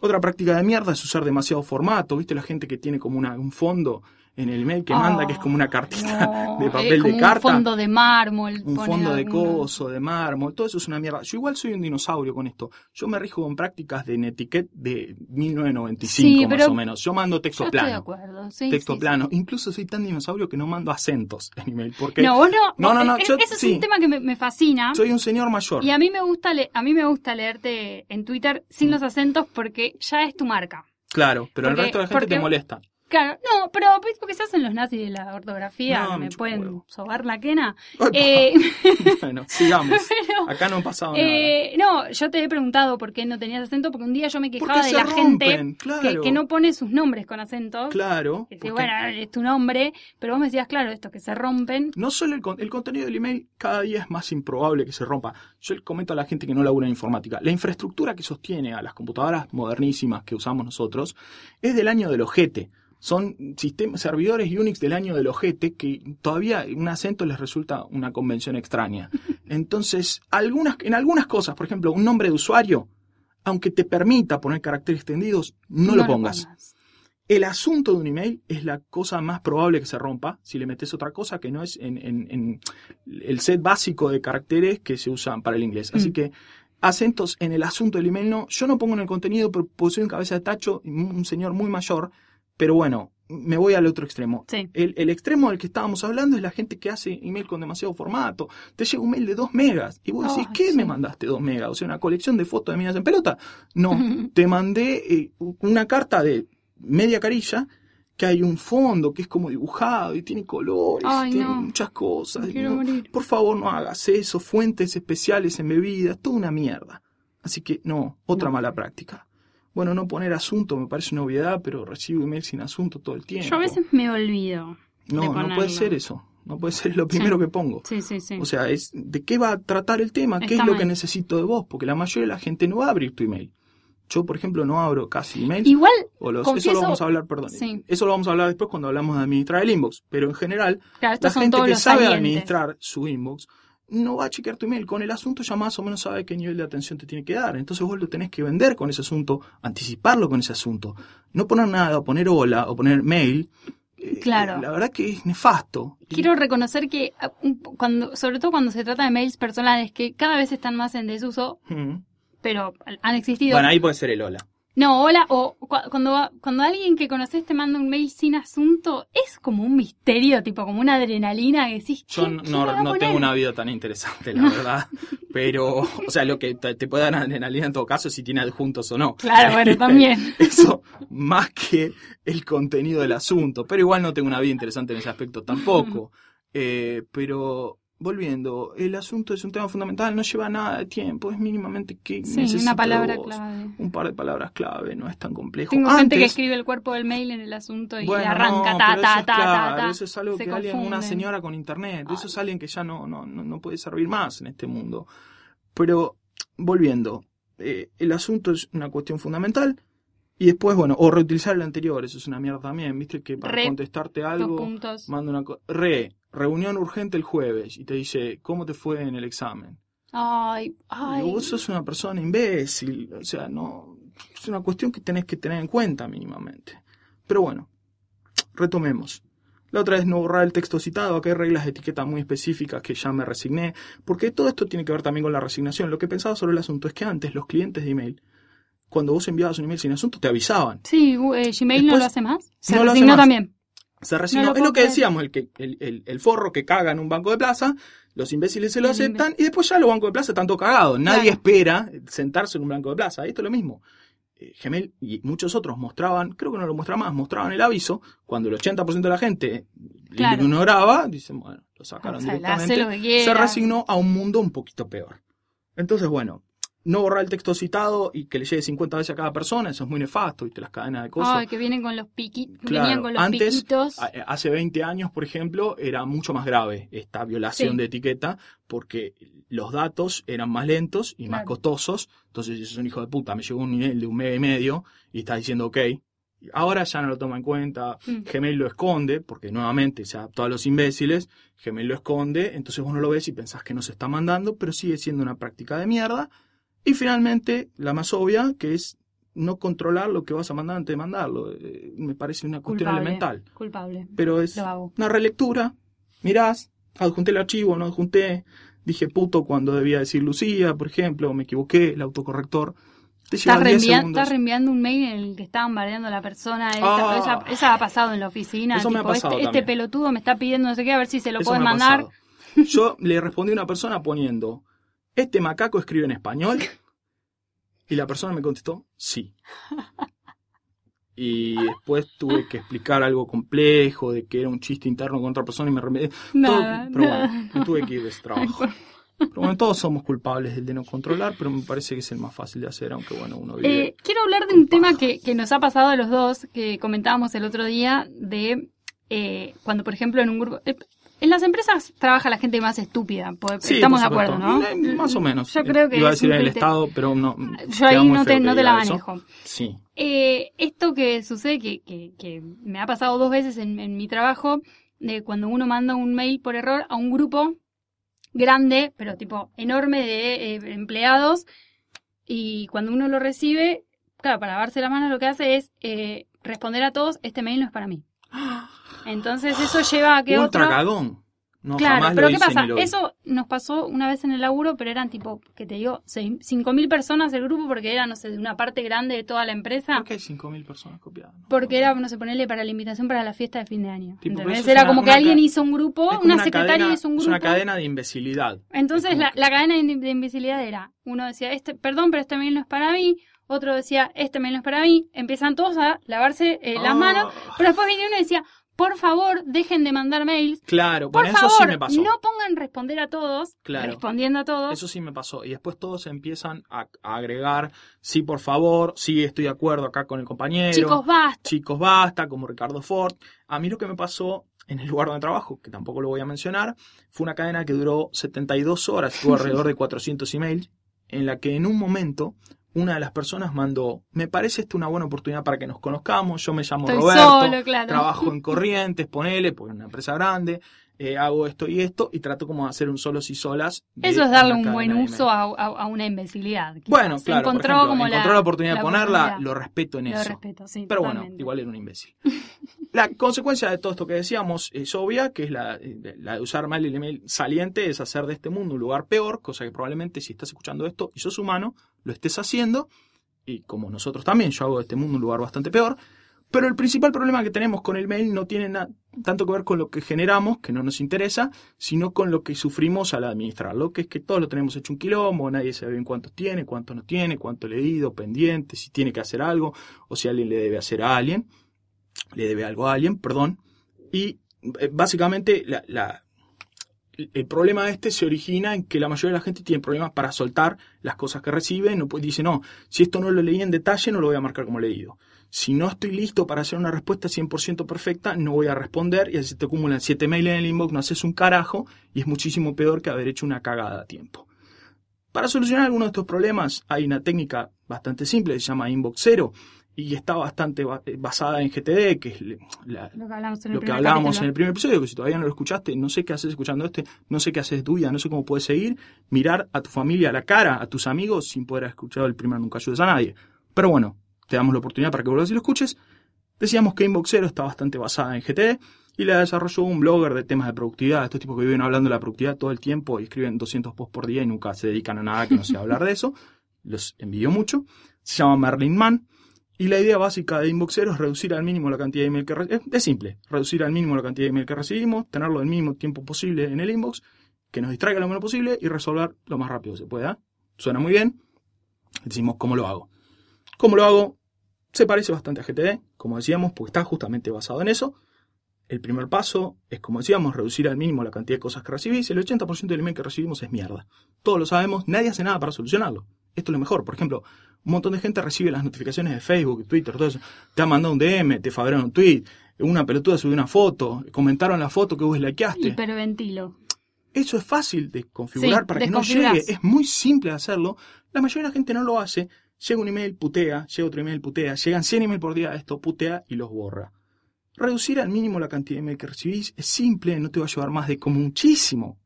Speaker 3: Otra práctica de mierda es usar demasiado formato, ¿viste? La gente que tiene como un fondo en el mail que manda, que es como una cartita
Speaker 1: No, *laughs*
Speaker 3: de papel
Speaker 1: como
Speaker 3: de carta
Speaker 1: Un fondo de mármol.
Speaker 3: un fondo de coso, de mármol, todo eso es una mierda. Yo igual soy un dinosaurio con esto. Yo me rijo con prácticas de Netiquette de 1995
Speaker 1: Sí,
Speaker 3: más o menos. Yo mando texto
Speaker 1: Yo estoy de
Speaker 3: plano.
Speaker 1: acuerdo. Sí,
Speaker 3: texto
Speaker 1: sí,
Speaker 3: plano. Incluso soy tan dinosaurio que no mando acentos *laughs* en email. Porque
Speaker 1: No, vos no. *laughs*
Speaker 3: No, no, no,
Speaker 1: es-
Speaker 3: yo-
Speaker 1: ese es un tema que me, me fascina.
Speaker 3: soy un señor mayor.
Speaker 1: Y a mí me gusta le- a mí me gusta leerte en Twitter sin los acentos porque ya es tu marca.
Speaker 3: Claro, pero el
Speaker 1: Porque-
Speaker 3: resto de la gente
Speaker 1: porque-
Speaker 3: te molesta.
Speaker 1: Claro, no, pero pues, porque se hacen los nazis de la ortografía,
Speaker 3: No, me
Speaker 1: pueden
Speaker 3: huevo.
Speaker 1: sobar la quena. Eh, *laughs*
Speaker 3: bueno, sigamos.
Speaker 1: pero,
Speaker 3: Acá no ha pasado nada.
Speaker 1: eh, no, yo te he preguntado por qué no tenías acento, porque un día yo me quejaba de la
Speaker 3: rompen,
Speaker 1: gente
Speaker 3: claro.
Speaker 1: que, que no pone sus nombres con acentos.
Speaker 3: Claro.
Speaker 1: Que
Speaker 3: porque-
Speaker 1: bueno, es tu nombre, pero vos me decías, claro, esto que se rompen.
Speaker 3: No solo el, con- el contenido del email cada día es más improbable que se rompa. Yo le comento a la gente que no labura en informática. La infraestructura que sostiene a las computadoras modernísimas que usamos nosotros es del año del ojete. Son sistemas, servidores Unix del año del ojete que todavía un acento les resulta una convención extraña. *laughs* Entonces, algunas, en algunas cosas, por ejemplo, un nombre de usuario, aunque te permita poner caracteres extendidos, no, lo pongas. El asunto de un email es la cosa más probable que se rompa si le metes otra cosa que no es en, en- en el set básico de caracteres que se usan para el inglés. Así
Speaker 1: Mm.
Speaker 3: que acentos en el asunto del email no. Yo no pongo en el contenido pues soy un cabeza de tacho, un señor muy mayor, pero bueno, me voy al otro extremo.
Speaker 1: Sí.
Speaker 3: El, el extremo del que estábamos hablando es la gente que hace email con demasiado formato. Te llega un mail de 2 megas y vos decís,
Speaker 1: Ay,
Speaker 3: ¿qué
Speaker 1: sí.
Speaker 3: me mandaste 2 megas? O sea, una colección de fotos de minas en pelota. No, *laughs* te mandé eh, una carta de media carilla que hay un fondo que es como dibujado y tiene colores,
Speaker 1: Ay,
Speaker 3: tiene
Speaker 1: no.
Speaker 3: muchas cosas. No, por favor, no hagas eso, fuentes especiales en bebidas, toda una mierda. Así que no, otra
Speaker 1: No.
Speaker 3: mala práctica. Bueno, no poner asunto me parece una obviedad, pero recibo email sin asunto todo el tiempo.
Speaker 1: Yo a veces me olvido. de
Speaker 3: No, no puede ser eso. No puede ser lo primero
Speaker 1: Sí.
Speaker 3: que pongo.
Speaker 1: Sí, sí, sí.
Speaker 3: O sea, es de qué va a tratar el tema, qué
Speaker 1: Está
Speaker 3: es lo
Speaker 1: mal.
Speaker 3: que necesito de vos, porque la mayoría de la gente no va a abrir tu email. Yo, por ejemplo, no abro casi emails.
Speaker 1: Igual,
Speaker 3: o los, eso
Speaker 1: confieso-
Speaker 3: lo vamos a hablar, perdón.
Speaker 1: Sí.
Speaker 3: Eso lo vamos a hablar después cuando hablamos de administrar el inbox. Pero en general,
Speaker 1: claro,
Speaker 3: la gente que sabe
Speaker 1: salientes.
Speaker 3: administrar su inbox no va a chequear tu email. Con el asunto ya más o menos sabe qué nivel de atención te tiene que dar. Entonces vos lo tenés que vender con ese asunto, anticiparlo con ese asunto. No poner nada, o poner hola, o poner mail. eh,
Speaker 1: Claro.
Speaker 3: La verdad que es nefasto.
Speaker 1: Quiero reconocer que, ah, cuando, sobre todo cuando se trata de mails personales, que cada vez están más en desuso,
Speaker 3: Mm.
Speaker 1: pero han existido.
Speaker 3: Bueno, ahí puede ser el hola.
Speaker 1: No, hola, o cu- cuando, cuando alguien que conoces te manda un mail sin asunto, es como un misterio, tipo como una adrenalina que decís,
Speaker 3: Yo
Speaker 1: ¿qué-
Speaker 3: no, no tengo una vida tan interesante, la *laughs* verdad. Pero, o sea, lo que te, te puede dar adrenalina en todo caso es si tiene adjuntos o no.
Speaker 1: Claro, bueno, *laughs* también.
Speaker 3: Eso más que el contenido del asunto. Pero igual no tengo una vida interesante en ese aspecto tampoco. *laughs* Eh, pero volviendo, el asunto es un tema fundamental, no lleva nada de tiempo, es mínimamente que
Speaker 1: Sí, una palabra
Speaker 3: vos.
Speaker 1: clave.
Speaker 3: Un par de palabras clave, no es tan complejo.
Speaker 1: Tengo gente que escribe el cuerpo del mail en el asunto y
Speaker 3: bueno,
Speaker 1: le arranca
Speaker 3: no,
Speaker 1: ta,
Speaker 3: pero
Speaker 1: ta,
Speaker 3: eso es
Speaker 1: ta,
Speaker 3: claro,
Speaker 1: ta, ta.
Speaker 3: Eso es algo que alguien, una señora con internet, eso
Speaker 1: Ay.
Speaker 3: es alguien que ya no, no, no, puede servir más en este mundo. Pero, volviendo, eh, el asunto es una cuestión fundamental. Y después, bueno, o reutilizar el anterior, eso es una mierda también, viste que para
Speaker 1: Re-
Speaker 3: contestarte algo, manda una re, reunión urgente el jueves y te dice, ¿cómo te fue en el examen?
Speaker 1: Ay, ay.
Speaker 3: Digo, vos sos una persona imbécil, o sea, no, es una cuestión que tenés que tener en cuenta mínimamente. Pero bueno, retomemos. La otra es no borrar el texto citado, acá hay reglas de etiqueta muy específicas que ya me resigné, porque todo esto tiene que ver también con la resignación. Lo que pensaba sobre el asunto es que antes los clientes de email, cuando vos enviabas un email sin asunto, te avisaban.
Speaker 1: Sí, eh, Gmail no lo hace más. Se
Speaker 3: no lo hace
Speaker 1: resignó
Speaker 3: más.
Speaker 1: también.
Speaker 3: Se resignó.
Speaker 1: No
Speaker 3: es lo que decíamos, el, que, el, el- el forro que caga en un banco de plaza, los imbéciles se lo aceptan y después ya los bancos de plaza están todos cagados. Nadie
Speaker 1: Claro.
Speaker 3: espera sentarse en un banco de plaza. Esto es lo mismo. Eh, Gmail y muchos otros mostraban, creo que no lo muestra más, mostraban el aviso cuando el 80% de la gente
Speaker 1: Claro.
Speaker 3: lo ignoraba, dicen, bueno, lo sacaron
Speaker 1: O sea,
Speaker 3: directamente.
Speaker 1: lo
Speaker 3: se resignó a un mundo un poquito peor. Entonces, bueno, no borrar el texto citado y que le llegue 50 veces a cada persona, eso es muy nefasto, ¿viste? Las cadenas de cosas.
Speaker 1: Ay, que vienen con los piquitos.
Speaker 3: Claro,
Speaker 1: venían con los
Speaker 3: antes,
Speaker 1: piquitos.
Speaker 3: a- hace 20 años, por ejemplo, era mucho más grave esta violación
Speaker 1: Sí.
Speaker 3: de etiqueta porque los datos eran más lentos y más costosos. Entonces, sos un hijo de puta, me llegó un nivel de un mega y medio y está diciendo ok. Ahora ya no lo toma en cuenta,
Speaker 1: Mm.
Speaker 3: Gmail lo esconde, porque nuevamente se adaptó a los imbéciles, Gmail lo esconde, entonces vos no lo ves y pensás que no se está mandando, pero sigue siendo una práctica de mierda. Y finalmente, la más obvia, que es no controlar lo que vas a mandar antes de mandarlo. Eh, me parece una cuestión
Speaker 1: Culpable.
Speaker 3: elemental.
Speaker 1: Culpable.
Speaker 3: Pero es una relectura. Mirás, adjunté el archivo, no adjunté. Dije puto cuando debía decir Lucía, por ejemplo, me equivoqué, el autocorrector. Te lleva
Speaker 1: Estás,
Speaker 3: 10
Speaker 1: reenvia-
Speaker 3: segundos.
Speaker 1: estás reenviando un mail en el que estaban bardeando a la persona. Esta-
Speaker 3: Ah.
Speaker 1: esa, esa ha pasado en la oficina.
Speaker 3: Eso me ha
Speaker 1: tipo,
Speaker 3: pasado
Speaker 1: este, este pelotudo me está pidiendo no sé qué, a ver si se lo puedes mandar.
Speaker 3: Yo le respondí a una persona poniendo, ¿este macaco escribe en español? Y la persona me contestó, sí. Y después tuve que explicar algo complejo, de que era un chiste interno con otra persona y me remedié.
Speaker 1: Nada,
Speaker 3: pero
Speaker 1: nada.
Speaker 3: bueno, me tuve que ir de *laughs* ese trabajo. Pero bueno, todos somos culpables del de no controlar, pero me parece que es el más fácil de hacer, aunque bueno, uno vive.
Speaker 1: Eh, quiero hablar de un tema que, que nos ha pasado a los dos, que comentábamos el otro día, de eh, cuando, por ejemplo, en un grupo... en las empresas trabaja la gente más estúpida,
Speaker 3: Sí,
Speaker 1: estamos de acuerdo. ¿no?
Speaker 3: Eh, Más o menos.
Speaker 1: Yo creo que
Speaker 3: Iba a decir en el Estado, pero no.
Speaker 1: Yo ahí no te, no la
Speaker 3: eso.
Speaker 1: manejo.
Speaker 3: Sí.
Speaker 1: Eh, esto que sucede, que, que, que me ha pasado dos veces en, en mi trabajo, de cuando uno manda un mail por error a un grupo grande, pero tipo enorme de eh, empleados, y cuando uno lo recibe, claro, para lavarse la mano lo que hace es eh, responder a todos, este mail no es para mí. Entonces eso lleva a que
Speaker 3: Ultra
Speaker 1: otro...
Speaker 3: cagón. No,
Speaker 1: Claro,
Speaker 3: jamás
Speaker 1: pero
Speaker 3: lo
Speaker 1: ¿qué
Speaker 3: hice
Speaker 1: pasa?
Speaker 3: lo.
Speaker 1: Eso nos pasó una vez en el laburo, pero eran tipo, que te digo, seis- 5.000 personas el grupo porque era, no sé, de una parte grande de toda la empresa.
Speaker 3: ¿Por qué hay 5.000 personas copiadas? No,
Speaker 1: Porque
Speaker 3: no.
Speaker 1: era, no sé, ponerle para la invitación para la fiesta de fin de año.
Speaker 3: Tipo, pero
Speaker 1: ¿entendés?
Speaker 3: eso es
Speaker 1: Era
Speaker 3: una-
Speaker 1: como que
Speaker 3: una
Speaker 1: alguien hizo un grupo,
Speaker 3: Es
Speaker 1: una, secretaria
Speaker 3: cadena-
Speaker 1: hizo un
Speaker 3: Es
Speaker 1: grupo.
Speaker 3: una cadena de imbecilidad.
Speaker 1: Entonces
Speaker 3: Es
Speaker 1: la, cadena de, invisibilidad era, uno decía, este, perdón, pero este mail no es para mí, otro decía, este mail no es para mí, empiezan todos a lavarse eh, las
Speaker 3: Ah.
Speaker 1: manos, pero después viene uno y decía, por favor, dejen de mandar mails,
Speaker 3: Claro,
Speaker 1: por
Speaker 3: bueno, eso
Speaker 1: favor,
Speaker 3: sí me pasó.
Speaker 1: no pongan responder a todos,
Speaker 3: Claro.
Speaker 1: respondiendo a todos.
Speaker 3: Eso sí me pasó. Y después todos empiezan a, a agregar, sí, por favor, sí, estoy de acuerdo acá con el compañero.
Speaker 1: Chicos, basta.
Speaker 3: Chicos, basta, como Ricardo Ford. A mí lo que me pasó en el lugar donde trabajo, que tampoco lo voy a mencionar, fue una cadena que duró 72 horas, tuvo *laughs* alrededor de 400 emails, en la que en un momento una de las personas mandó, me parece esta una buena oportunidad para que nos conozcamos, yo me llamo
Speaker 1: Estoy
Speaker 3: Roberto,
Speaker 1: solo, claro.
Speaker 3: trabajo en *laughs* Corrientes, ponele, porque es una empresa grande, eh, hago esto y esto, y trato como de hacer un solos y solas.
Speaker 1: Eso es darle un buen uso a, a- a una imbecilidad. quizás.
Speaker 3: Bueno, claro, por
Speaker 1: encontró
Speaker 3: ejemplo,
Speaker 1: como
Speaker 3: encontró la, oportunidad de ponerla,
Speaker 1: oportunidad.
Speaker 3: lo respeto en
Speaker 1: Lo
Speaker 3: eso.
Speaker 1: respeto, sí,
Speaker 3: Pero bueno, igual era un imbécil. *laughs* La consecuencia de todo esto que decíamos es obvia, que es la, la de usar mal el email saliente, es hacer de este mundo un lugar peor, cosa que probablemente si estás escuchando esto y sos humano, lo estés haciendo, y como nosotros también, yo hago de este mundo un lugar bastante peor. Pero el principal problema que tenemos con el mail no tiene na- tanto que ver con lo que generamos, que no nos interesa, sino con lo que sufrimos al administrarlo, que es que todos lo tenemos hecho un quilombo, nadie sabe bien cuántos tiene, cuánto no tiene, cuánto leído, pendiente, si tiene que hacer algo, o si alguien le debe hacer a alguien, le debe algo a alguien, perdón. Y eh, básicamente el problema este se origina en que la mayoría de la gente tiene problemas para soltar las cosas que recibe, no dice, no, si esto no lo leí en detalle, no lo voy a marcar como leído. Si no estoy listo para hacer una respuesta 100% perfecta, no voy a responder y así te acumulan 7 mails en el inbox, no haces un carajo y es muchísimo peor que haber hecho una cagada a tiempo. Para solucionar algunos de estos problemas hay una técnica bastante simple, se llama Inbox Zero. Y está bastante ba- eh, basada en GTD, que es la-
Speaker 1: Lo que hablamos en el
Speaker 3: lo que
Speaker 1: primer
Speaker 3: hablábamos
Speaker 1: capítulo.
Speaker 3: en el primer episodio, que si todavía no lo escuchaste, no sé qué haces escuchando este, no sé qué haces de tu vida, no sé cómo puedes seguir, mirar a tu familia a la cara, a tus amigos, sin poder haber escuchado el primer Nunca ayudes a nadie. Pero bueno, te damos la oportunidad para que vuelvas y lo escuches. Decíamos que Inboxero está bastante basada en GTD y la desarrolló un blogger de temas de productividad, estos tipos que viven hablando de la productividad todo el tiempo y escriben 200 posts por día y nunca se dedican a nada que no sea hablar de eso. Los envidio mucho. Se llama Merlin Mann. Y la idea básica de Inboxero es reducir al mínimo la cantidad de email que recibimos. Es simple, reducir al mínimo la cantidad de email que recibimos, tenerlo el mínimo tiempo posible en el inbox, que nos distraiga lo menos posible y resolver lo más rápido que se pueda. Suena muy bien. Decimos cómo lo hago. ¿Cómo lo hago? Se parece bastante a GTD, como decíamos, porque está justamente basado en eso. El primer paso es, como decíamos, reducir al mínimo la cantidad de cosas que recibís. El 80% del email que recibimos es mierda. Todos lo sabemos, nadie hace nada para solucionarlo. Esto es lo mejor. Por ejemplo, un montón de gente recibe las notificaciones de Facebook, Twitter, todo eso. Te han mandado un DM, te favorizaron un tweet, una pelotuda subió una foto, comentaron la foto que vos likeaste.
Speaker 1: Hiperventilo.
Speaker 3: Eso es fácil de configurar
Speaker 1: Sí,
Speaker 3: para que no llegue. Es muy simple de hacerlo. La mayoría de la gente no lo hace. Llega un email, putea. Llega otro email, putea. Llegan 100 emails por día, esto putea y los borra. Reducir al mínimo la cantidad de email que recibís es simple, no te va a llevar más de como muchísimo.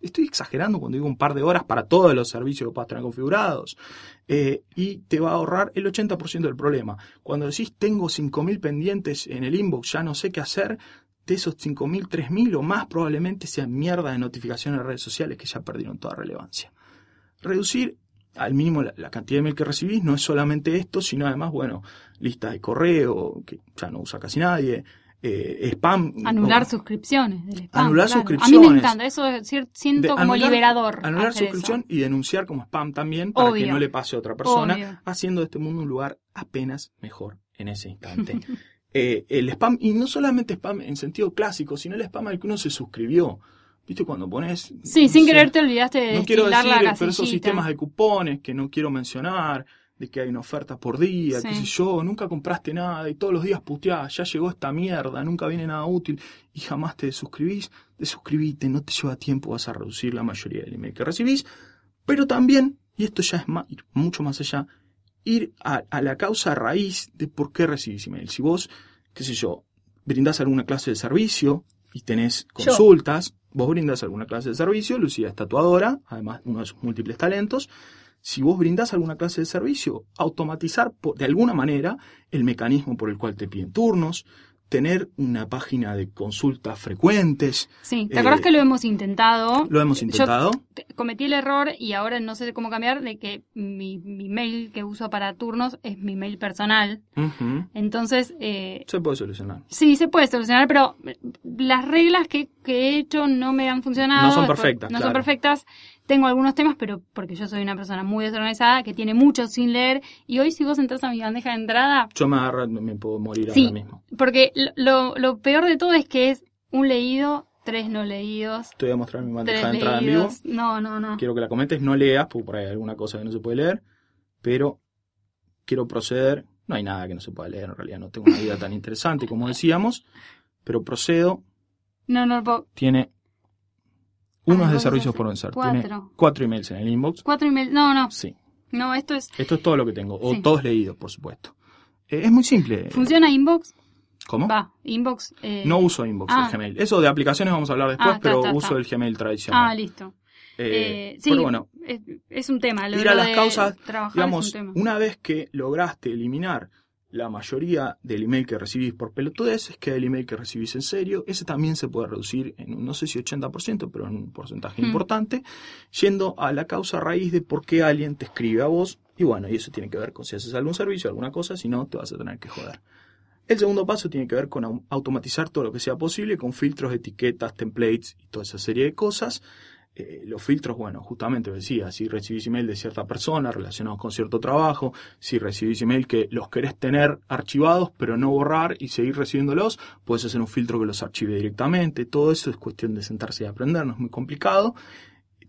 Speaker 3: Estoy exagerando cuando digo un par de horas para todos los servicios que puedas configurados. Eh, y te va a ahorrar el 80% del problema. Cuando decís tengo 5.000 pendientes en el inbox, ya no sé qué hacer, de esos 5.000, 3.000 o más probablemente sean mierda de notificaciones en redes sociales que ya perdieron toda relevancia. Reducir al mínimo la, la cantidad de mail que recibís no es solamente esto, sino además, bueno, listas de correo, que ya no usa casi nadie, eh, spam.
Speaker 1: Anular suscripciones del spam.
Speaker 3: Anular
Speaker 1: claro. A mí
Speaker 3: suscripciones.
Speaker 1: me encanta, eso es siento
Speaker 3: de
Speaker 1: como
Speaker 3: anular-
Speaker 1: liberador.
Speaker 3: Anular suscripción
Speaker 1: eso.
Speaker 3: y denunciar como spam también para que no le pase a otra persona,
Speaker 1: Obvio.
Speaker 3: haciendo de este mundo un lugar apenas mejor en ese instante. *laughs* Eh, el spam, y no solamente spam en sentido clásico, sino el spam al que uno se suscribió. ¿Viste cuando pones...
Speaker 1: Sí,
Speaker 3: no
Speaker 1: sin
Speaker 3: sé,
Speaker 1: querer te olvidaste de
Speaker 3: No quiero decir,
Speaker 1: la
Speaker 3: pero esos sistemas de cupones que no quiero mencionar, de que hay una oferta por día,
Speaker 1: Sí.
Speaker 3: qué sé yo, nunca compraste nada y todos los días puteás, ya llegó esta mierda, nunca viene nada útil y jamás te suscribís, desuscribite, no te lleva tiempo, vas a reducir la mayoría del email que recibís, pero también, y esto ya es mucho más allá, ir a, a la causa raíz de por qué recibís email. Si vos, qué sé yo, brindás alguna clase de servicio y tenés
Speaker 1: Yo.
Speaker 3: consultas, vos brindás alguna clase de servicio, Lucía es tatuadora, además uno de sus múltiples talentos, si vos brindás alguna clase de servicio, automatizar por- de alguna manera el mecanismo por el cual te piden turnos, tener una página de consultas frecuentes,
Speaker 1: Sí, ¿te
Speaker 3: Eh,
Speaker 1: acuerdas que lo hemos intentado?
Speaker 3: lo hemos intentado.
Speaker 1: te- cometí el error y ahora no sé cómo cambiar de que mi, mi mail que uso para turnos es mi mail personal. Entonces, eh,
Speaker 3: Se puede solucionar.
Speaker 1: sí, se puede solucionar, pero las reglas que, que he hecho no me han funcionado.
Speaker 3: No son perfectas,
Speaker 1: No
Speaker 3: claro.
Speaker 1: son perfectas. Tengo algunos temas, pero porque yo soy una persona muy desorganizada, que tiene mucho sin leer. Y hoy si vos entras a mi bandeja de entrada,
Speaker 3: Yo me agarro, me puedo morir
Speaker 1: Sí.
Speaker 3: ahora mismo.
Speaker 1: porque lo, peor de todo es que es un leído, tres no leídos,
Speaker 3: Te voy a mostrar mi bandeja de entrada en vivo.
Speaker 1: leídos. No, no, no.
Speaker 3: Quiero que la comentes, no leas, porque por ahí hay alguna cosa que no se puede leer, pero quiero proceder. No hay nada que no se pueda leer, en realidad no tengo una vida tan interesante como decíamos, pero procedo.
Speaker 1: No, no,
Speaker 3: Tiene unos servicios por vencer. Tiene
Speaker 1: cuatro.
Speaker 3: cuatro emails en el inbox.
Speaker 1: cuatro emails. No, no,
Speaker 3: Sí,
Speaker 1: no, esto es.
Speaker 3: esto es todo lo que tengo, o
Speaker 1: Sí.
Speaker 3: todos leídos, por supuesto. Eh, es muy simple.
Speaker 1: ¿Funciona inbox?
Speaker 3: ¿Cómo?
Speaker 1: Va, inbox. eh,
Speaker 3: No uso inbox
Speaker 1: Ah.
Speaker 3: el Gmail. Eso de aplicaciones vamos a hablar después,
Speaker 1: Ah, está,
Speaker 3: pero
Speaker 1: está,
Speaker 3: uso el Gmail tradicional.
Speaker 1: Ah, listo.
Speaker 3: Eh,
Speaker 1: Eh, sí,
Speaker 3: pero bueno,
Speaker 1: es, es un tema. Lo,
Speaker 3: ir a
Speaker 1: lo
Speaker 3: las
Speaker 1: de
Speaker 3: causas, digamos, una vez que lograste eliminar la mayoría del email que recibís por pelotudeces, queda el email que recibís en serio, ese también se puede reducir en un, no sé si 80%, pero en un porcentaje
Speaker 1: Mm.
Speaker 3: importante, yendo a la causa raíz de por qué alguien te escribe a vos, y bueno, y eso tiene que ver con si haces algún servicio, alguna cosa, si no, te vas a tener que joder. El segundo paso tiene que ver con au- automatizar todo lo que sea posible con filtros, etiquetas, templates y toda esa serie de cosas. Eh, los filtros, bueno, justamente decía, si recibís email de cierta persona relacionados con cierto trabajo, si recibís email que los querés tener archivados pero no borrar y seguir recibiéndolos, puedes hacer un filtro que los archive directamente. Todo eso es cuestión de sentarse y aprender, no es muy complicado.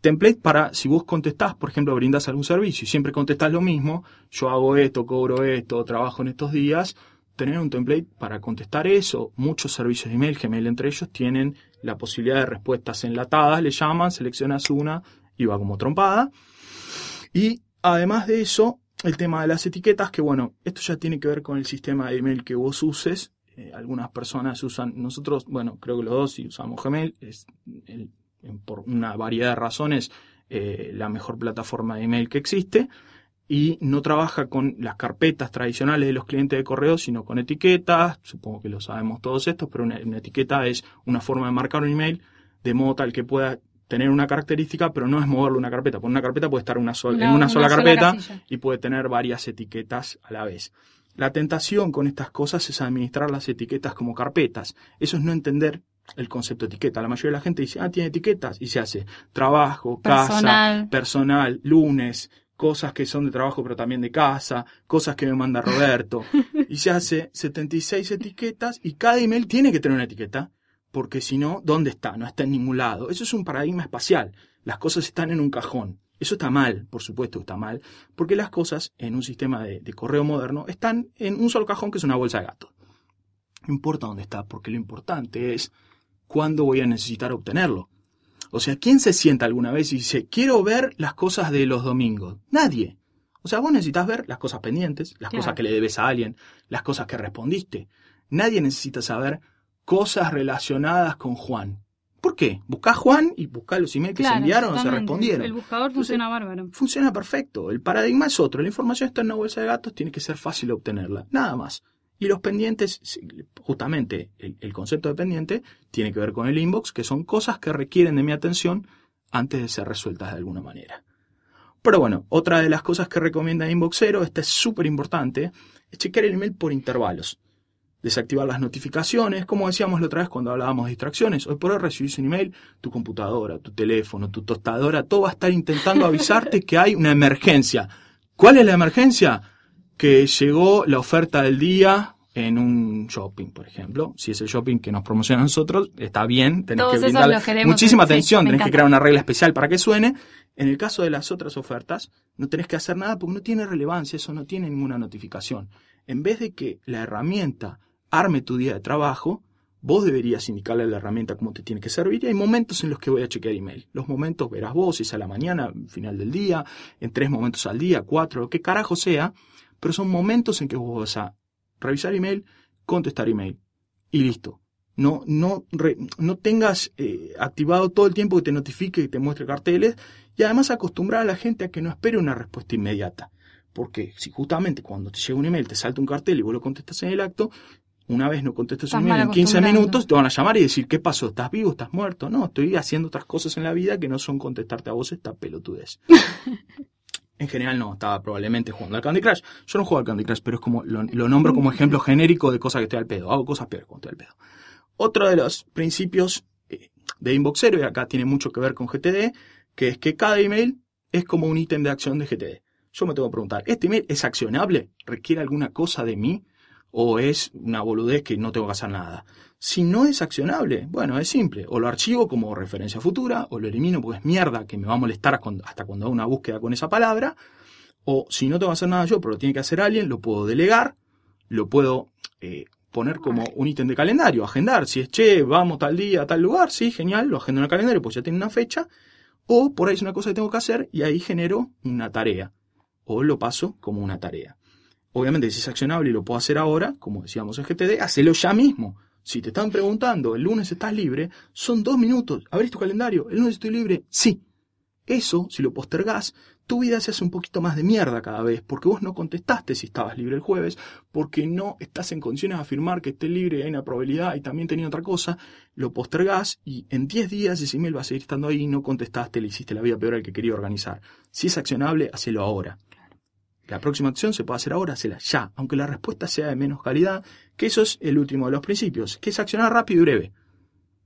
Speaker 3: Template para, si vos contestás, por ejemplo, brindás algún servicio y siempre contestás lo mismo, yo hago esto, cobro esto, trabajo en estos días, tener un template para contestar eso. Muchos servicios de email, Gmail entre ellos, tienen la posibilidad de respuestas enlatadas, le llaman, seleccionas una y va como trompada. Y además de eso, el tema de las etiquetas, que bueno, esto ya tiene que ver con el sistema de email que vos uses. Eh, algunas personas usan, nosotros, bueno, creo que los dos si usamos Gmail, es por una variedad de razones eh, la mejor plataforma de email que existe y no trabaja con las carpetas tradicionales de los clientes de correo, sino con etiquetas. Supongo que lo sabemos todos estos, pero una, etiqueta es una forma de marcar un email de modo tal que pueda tener una característica, pero no es moverlo una carpeta. Por una carpeta puede estar una en una, sola carpeta y puede tener varias etiquetas a la vez. La tentación con estas cosas es administrar las etiquetas como carpetas. Eso es no entender el concepto de etiqueta. La mayoría de la gente dice, ah, tiene etiquetas y se hace trabajo, casa, personal, lunes, cosas que son de trabajo pero también de casa, cosas que me manda Roberto. *laughs* y se hace 76 etiquetas y cada email tiene que tener una etiqueta porque si no, ¿dónde está? No está en ningún lado. Eso es un paradigma espacial. Las cosas están en un cajón. Eso está mal, por supuesto está mal, porque las cosas en un sistema de, correo moderno están en un solo cajón que es una bolsa de gato. No importa dónde está, porque lo importante es cuándo voy a necesitar obtenerlo. O sea, ¿quién se sienta alguna vez y dice, quiero ver las cosas de los domingos? Nadie. O sea, vos necesitas ver las cosas pendientes, las cosas que le debes a alguien, las cosas que respondiste. Nadie necesita saber cosas relacionadas con Juan. ¿Por qué? Buscá a Juan y buscá los emails que se enviaron o se respondieron.
Speaker 1: El buscador funciona bárbaro.
Speaker 3: Funciona perfecto. El paradigma es otro. La información está en una bolsa de gatos, tiene que ser fácil obtenerla. Nada más. Y los pendientes, justamente el, concepto de pendiente, tiene que ver con el inbox, que son cosas que requieren de mi atención antes de ser resueltas de alguna manera. Pero bueno, otra de las cosas que recomienda Inboxero, esta es súper importante, es chequear el email por intervalos desactivar las notificaciones, como decíamos la otra vez cuando hablábamos de distracciones. Hoy por hoy recibís un email, tu computadora, tu teléfono, tu tostadora, todo va a estar intentando avisarte que hay una emergencia. ¿Cuál es la emergencia? Que llegó la oferta del día en un shopping, por ejemplo. Si es el shopping que nos promociona a nosotros, está bien, tenés que brindar muchísima atención, tenés que crear una regla especial para que suene. En el caso de las otras ofertas, no tenés que hacer nada porque no tiene relevancia, eso no tiene ninguna notificación. En vez de que la herramienta arme tu día de trabajo, vos deberías indicarle a la herramienta cómo te tiene que servir y hay momentos en los que voy a chequear email. Los momentos verás vos, si es a la mañana, final del día, en tres momentos al día, cuatro, lo que carajo sea, pero son momentos en que vos vas a revisar email, contestar email y listo. No, no, no tengas eh, activado todo el tiempo que te notifique y te muestre carteles y además acostumbrar a la gente a que no espere una respuesta inmediata. Porque si justamente cuando te llega un email te salta un cartel y vos lo contestas en el acto, una vez no contestas un email en 15 minutos, te van a llamar y decir, ¿qué pasó? ¿Estás vivo? ¿Estás muerto? No, estoy haciendo otras cosas en la vida que no son contestarte a vos esta pelotudez. *laughs* en general no, estaba probablemente jugando al Candy Crush. Yo no juego al Candy Crush, pero es como lo, nombro como ejemplo genérico de cosas que estoy al pedo. Hago cosas peores cuando estoy al pedo. Otro de los principios eh, de Inboxero, y acá tiene mucho que ver con GTD, que es que cada email es como un ítem de acción de GTD. Yo me tengo que preguntar, ¿este email es accionable? ¿Requiere alguna cosa de mí? ¿O es una boludez que no tengo que hacer nada? Si no es accionable, bueno, es simple. O lo archivo como referencia futura, o lo elimino porque es mierda que me va a molestar hasta cuando hago una búsqueda con esa palabra. O si no tengo que hacer nada yo, pero lo tiene que hacer alguien, lo puedo delegar, lo puedo eh, poner como un ítem de calendario, agendar. Si es, che, vamos tal día a tal lugar, sí, genial, lo agendo en el calendario, pues ya tiene una fecha. O por ahí es una cosa que tengo que hacer y ahí genero una tarea o lo paso como una tarea. Obviamente, si es accionable y lo puedo hacer ahora, como decíamos en GTD, hacelo ya mismo. Si te están preguntando, el lunes estás libre, son dos minutos. ¿Abrís tu calendario? ¿El lunes estoy libre? Sí. Eso, si lo postergás, tu vida se hace un poquito más de mierda cada vez, porque vos no contestaste si estabas libre el jueves, porque no estás en condiciones de afirmar que esté libre, hay una probabilidad y también tenía otra cosa, lo postergás y en 10 días ese email va a seguir estando ahí, no contestaste, le hiciste la vida peor al que quería organizar. Si es accionable, hacelo ahora. La próxima acción se puede hacer ahora, hazla ya, aunque la respuesta sea de menos calidad, que eso es el último de los principios, que es accionar rápido y breve.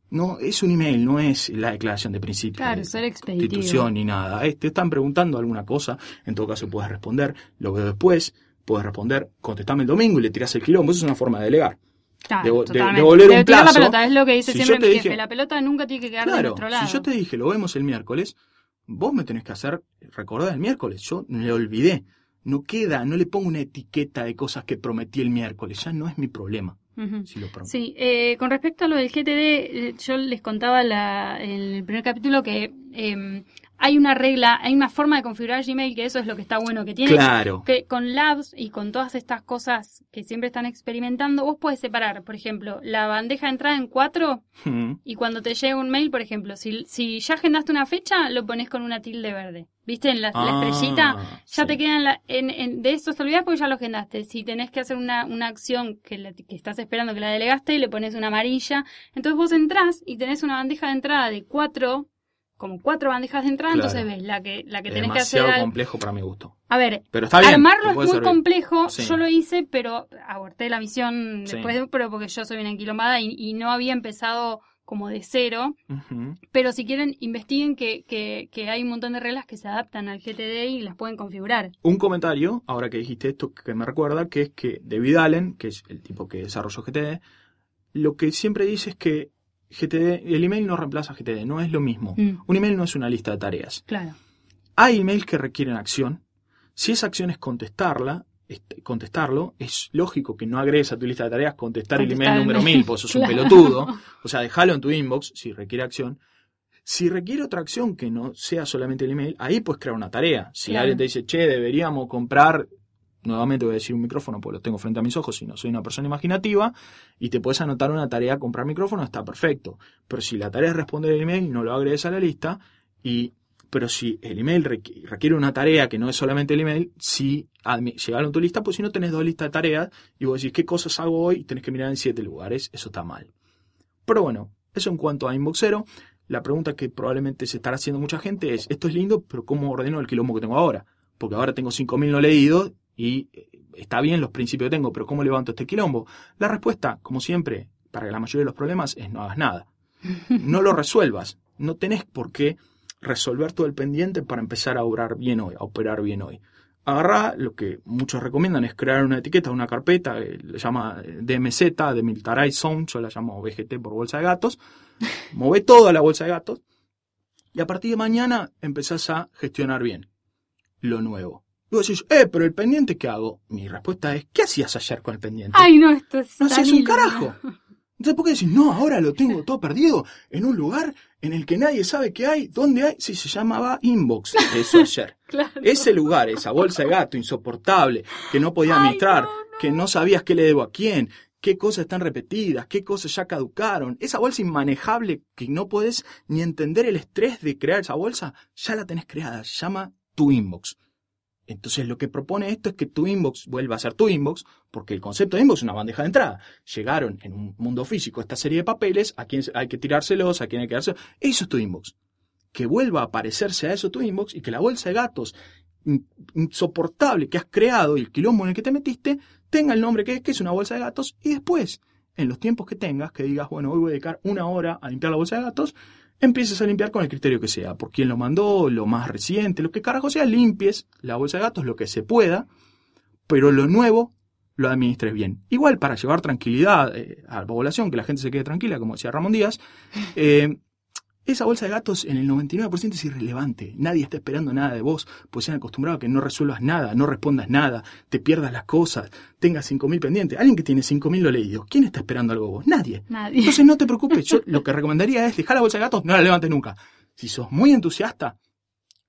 Speaker 3: No, es un email, no es la declaración de principios.
Speaker 1: Claro, ser
Speaker 3: expeditivo. ni nada. te están preguntando alguna cosa, en todo caso puedes responder, lo veo después, puedes responder, contestame el domingo y le tiras el quilombo, eso es una forma de delegar.
Speaker 1: Claro, de, devolver un plazo. la pelota, es lo que dice siempre mi jefe, la pelota nunca tiene que quedar
Speaker 3: claro,
Speaker 1: otro lado.
Speaker 3: Si yo te dije, lo vemos el miércoles, vos me tenés que hacer recordar el miércoles, yo me olvidé no queda, no le pongo una etiqueta de cosas que prometí el miércoles, ya no es mi problema.
Speaker 1: sí, eh, con respecto a lo del GTD, eh, yo les contaba en el primer capítulo que em, hay una regla, hay una forma de configurar Gmail que eso es lo que está bueno que tiene.
Speaker 3: Claro.
Speaker 1: Que con Labs y con todas estas cosas que siempre están experimentando, vos puedes separar, por ejemplo, la bandeja de entrada en cuatro
Speaker 3: Mm.
Speaker 1: y cuando te llega un mail, por ejemplo, si, si ya agendaste una fecha, lo pones con una tilde verde. ¿Viste? En la, la
Speaker 3: Ah,
Speaker 1: estrellita, ya
Speaker 3: sí.
Speaker 1: te quedan la, en, en- de esto te olvidas porque ya lo agendaste. Si tenés que hacer una, una acción que, la- que estás esperando que la delegaste, le pones una amarilla. Entonces vos entrás y tenés una bandeja de entrada de cuatro, como cuatro bandejas de entrada,
Speaker 3: Claro.
Speaker 1: entonces ves la que, la que tenés que hacer.
Speaker 3: Demasiado
Speaker 1: al-
Speaker 3: complejo para mi gusto.
Speaker 1: A ver,
Speaker 3: Pero está bien.
Speaker 1: Armarlo es muy
Speaker 3: servir.
Speaker 1: complejo.
Speaker 3: Sí.
Speaker 1: Yo lo hice, pero aborté la misión
Speaker 3: Sí.
Speaker 1: después, de- pero porque yo soy una enquilombada y, y no había empezado como de cero. Pero si quieren, investiguen que, que, que hay un montón de reglas que se adaptan al GTD y las pueden configurar.
Speaker 3: Un comentario, ahora que dijiste esto, que me recuerda, que es que David Allen, que es el tipo que desarrolló GTD, lo que siempre dice es que GTD, el email no reemplaza GTD, no es lo mismo.
Speaker 1: Mm.
Speaker 3: Un email no es una lista de tareas.
Speaker 1: Claro.
Speaker 3: Hay emails que requieren acción. Si esa acción es contestarla, este, contestarlo, es lógico que no agregues a tu lista de tareas contestar, el email número
Speaker 1: mail.
Speaker 3: 1000, pues sos
Speaker 1: Claro.
Speaker 3: un pelotudo. O sea, déjalo en tu inbox si requiere acción. Si requiere otra acción que no sea solamente el email, ahí puedes crear una tarea. Si
Speaker 1: Claro.
Speaker 3: alguien te dice, che, deberíamos comprar, nuevamente voy a decir un micrófono porque lo tengo frente a mis ojos y no soy una persona imaginativa, y te puedes anotar una tarea, comprar micrófono, está perfecto. Pero si la tarea es responder el email, no lo agregues a la lista. Y, pero si el email requ- requiere una tarea que no es solamente el email, sí, admi- llegalo en tu lista, pues si no tenés dos listas de tareas y vos decís, ¿qué cosas hago hoy? Y tenés que mirar en siete lugares, eso está mal. Pero bueno, eso en cuanto a Inboxero. La pregunta que probablemente se estará haciendo mucha gente es, esto es lindo, pero ¿cómo ordeno el quilombo que tengo ahora? Porque ahora tengo 5.000 no leídos y eh, está bien los principios que tengo, pero ¿cómo levanto este quilombo? La respuesta, como siempre, para la mayoría de los problemas es no hagas nada. *laughs* No lo resuelvas. No tenés por qué resolver todo el pendiente para empezar a obrar bien hoy, a operar bien hoy. Agarrá, lo que muchos recomiendan es crear una etiqueta, una carpeta, eh, le llama eh, DMZ, Demilitarized Zone, yo la llamo BGT por bolsa de gatos. *laughs* Move toda la bolsa de gatos y a partir de mañana empezás a gestionar bien lo nuevo. Y vos decís, eh, pero el pendiente, ¿qué hago? Mi respuesta es, ¿qué hacías ayer con el pendiente?
Speaker 1: Ay, no, esto es.
Speaker 3: No hacías un carajo. Entonces, ¿por qué decís, no, ahora lo tengo todo perdido en un lugar en el que nadie sabe qué hay? ¿Dónde hay? Sí, se llamaba Inbox, eso ayer. *laughs*
Speaker 1: Claro.
Speaker 3: Ese lugar, esa bolsa de gato insoportable, que no podía
Speaker 1: Ay,
Speaker 3: administrar,
Speaker 1: no, no.
Speaker 3: que no sabías qué le debo a quién, qué cosas están repetidas, qué cosas ya caducaron. Esa bolsa inmanejable que no podés ni entender el estrés de crear esa bolsa, ya la tenés creada, llama tu inbox. Entonces lo que propone esto es que tu inbox vuelva a ser tu inbox, porque el concepto de inbox es una bandeja de entrada. Llegaron en un mundo físico esta serie de papeles, a quién hay que tirárselos, a quién hay que darse. Eso es tu inbox. Que vuelva a parecerse a eso tu inbox y que la bolsa de gatos in- insoportable que has creado y el quilombo en el que te metiste tenga el nombre que es, que es una bolsa de gatos, y después, en los tiempos que tengas, que digas, bueno, hoy voy a dedicar una hora a limpiar la bolsa de gatos, empieces a limpiar con el criterio que sea, por quién lo mandó, lo más reciente, lo que carajo sea, limpies la bolsa de gatos lo que se pueda, pero lo nuevo lo administres bien. Igual para llevar tranquilidad eh, a la población, que la gente se quede tranquila, como decía Ramón Díaz, eh, esa bolsa de gatos en el 99% es irrelevante. Nadie está esperando nada de vos, pues se han acostumbrado a que no resuelvas nada, no respondas nada, te pierdas las cosas, tengas 5.000 pendientes. Alguien que tiene 5.000 lo leídos, ¿quién está esperando algo de vos? Nadie.
Speaker 1: Nadie.
Speaker 3: Entonces no te preocupes, yo *laughs* lo que recomendaría es dejar la bolsa de gatos, no la levantes nunca. Si sos muy entusiasta,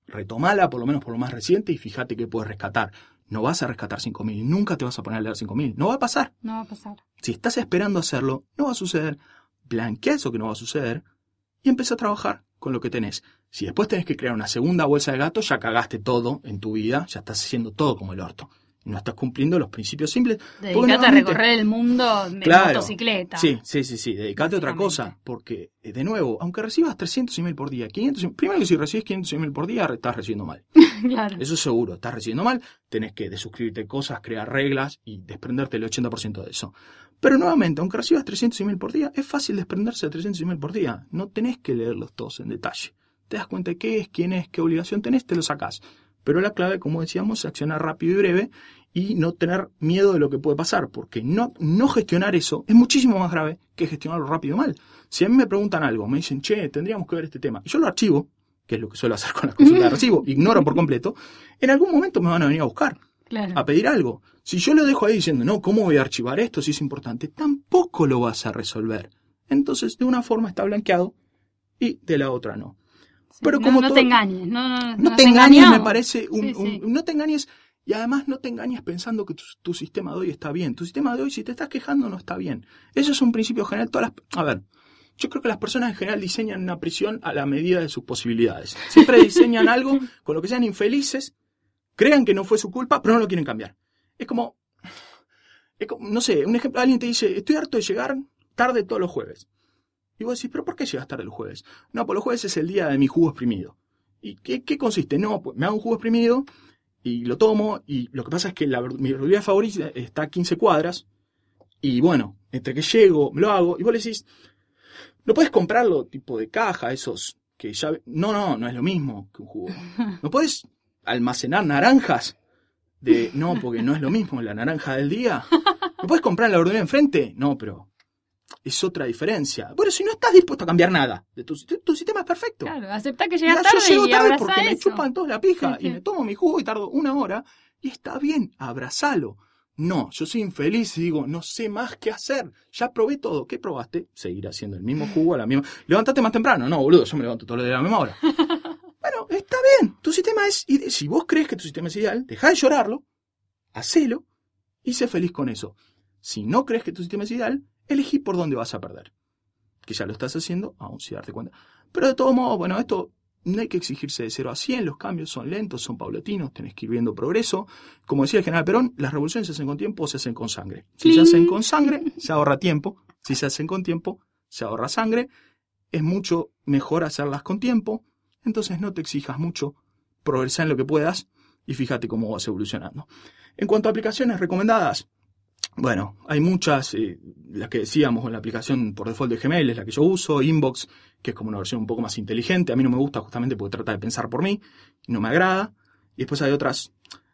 Speaker 3: retomala por lo menos por lo más reciente y fíjate que puedes rescatar. No vas a rescatar 5.000, nunca te vas a poner a leer 5.000, no va a pasar.
Speaker 1: No va a pasar.
Speaker 3: Si estás esperando hacerlo, no va a suceder. Blanquea eso que no va a suceder y empieza a trabajar con lo que tenés. Si después tenés que crear una segunda bolsa de gatos, ya cagaste todo en tu vida, ya estás haciendo todo como el orto. No estás cumpliendo los principios simples.
Speaker 1: Dedicate a recorrer el mundo en
Speaker 3: Claro.
Speaker 1: motocicleta.
Speaker 3: Sí, sí, sí, sí. Dedicate a otra cosa. Porque, eh, de nuevo, aunque recibas 300 email por día, 500 email- primero que si recibes 500 email por día, estás recibiendo mal. *laughs*
Speaker 1: claro.
Speaker 3: Eso seguro, estás recibiendo mal, tenés que desuscribirte cosas, crear reglas y desprenderte el 80% de eso. Pero nuevamente, aunque recibas 300 email por día, es fácil desprenderse de 300 email por día. No tenés que leerlos todos en detalle. Te das cuenta de qué es, quién es, qué obligación tenés, te lo sacás. Pero la clave, como decíamos, es accionar rápido y breve y no tener miedo de lo que puede pasar, porque no, no gestionar eso es muchísimo más grave que gestionarlo rápido y mal. Si a mí me preguntan algo, me dicen, che, tendríamos que ver este tema, y yo lo archivo, que es lo que suelo hacer con las consultas de recibo, ignoro por completo, en algún momento me van a venir a buscar,
Speaker 1: Claro.
Speaker 3: a pedir algo. Si yo lo dejo ahí diciendo, no, ¿cómo voy a archivar esto si es importante? Tampoco lo vas a resolver. Entonces, de una forma está blanqueado y de la otra no. Pero
Speaker 1: no,
Speaker 3: como
Speaker 1: no
Speaker 3: todo-
Speaker 1: te engañes. No, no,
Speaker 3: no
Speaker 1: nos
Speaker 3: te engañes, me parece un,
Speaker 1: Sí, sí.
Speaker 3: un- no te engañes y además no te engañes pensando que tu, tu sistema de hoy está bien. Tu sistema de hoy, si te estás quejando, no está bien. Eso es un principio general. Todas las, a ver, yo creo que las personas en general diseñan una prisión a la medida de sus posibilidades. Siempre diseñan algo con lo que sean infelices, crean que no fue su culpa, pero no lo quieren cambiar. Es como, es como, no sé, un ejemplo, alguien te dice, estoy harto de llegar tarde todos los jueves. Y vos decís, ¿pero por qué llegas tarde los jueves? No, pues los jueves es el día de mi jugo exprimido. ¿Y qué, qué consiste? No, pues me hago un jugo exprimido y lo tomo y lo que pasa es que mi verdulería favorita está a 15 cuadras y bueno, entre que llego, me lo hago y vos le decís, no puedes comprarlo tipo de caja, esos que ya... No, no, no es lo mismo que un jugo. *laughs* No puedes almacenar naranjas de... No, porque no es lo mismo la naranja del día. ¿No puedes comprar la verdulería enfrente? No, pero es otra diferencia. Bueno, si no estás dispuesto a cambiar nada, de tu, tu sistema es perfecto.
Speaker 1: Claro, acepta que llegas tarde
Speaker 3: yo llego tarde porque me chupan todos la pija
Speaker 1: Sí, sí.
Speaker 3: y me tomo mi jugo y tardo una hora y está bien, abrazalo. No, yo soy infeliz y digo, no sé más qué hacer. Ya probé todo. ¿Qué probaste? Seguir haciendo el mismo jugo a la misma. Levantate más temprano. No, boludo, yo me levanto todos los días a la misma hora. *laughs* bueno, está bien. Tu sistema es. Si vos crees que tu sistema es ideal, deja de llorarlo, hacelo y sé feliz con eso. Si no crees que tu sistema es ideal, elegí por dónde vas a perder. Que ya lo estás haciendo, aún sin darte cuenta. Pero de todos modos, bueno, esto no hay que exigirse de 0 a 100, los cambios son lentos, son paulatinos, tenés que ir viendo progreso. Como decía el general Perón, las revoluciones se hacen con tiempo o se hacen con sangre. Si se hacen con sangre, se ahorra tiempo. Si se hacen con tiempo, se ahorra sangre. Es mucho mejor hacerlas con tiempo. Entonces no te exijas mucho, progresa en lo que puedas y fíjate cómo vas evolucionando. En cuanto a aplicaciones recomendadas, bueno, hay muchas, eh, las que decíamos en la aplicación por default de Gmail es la que yo uso, Inbox, que es como una versión un poco más inteligente, a mí no me gusta justamente porque trata de pensar por mí, y no me agrada. Y después hay otras,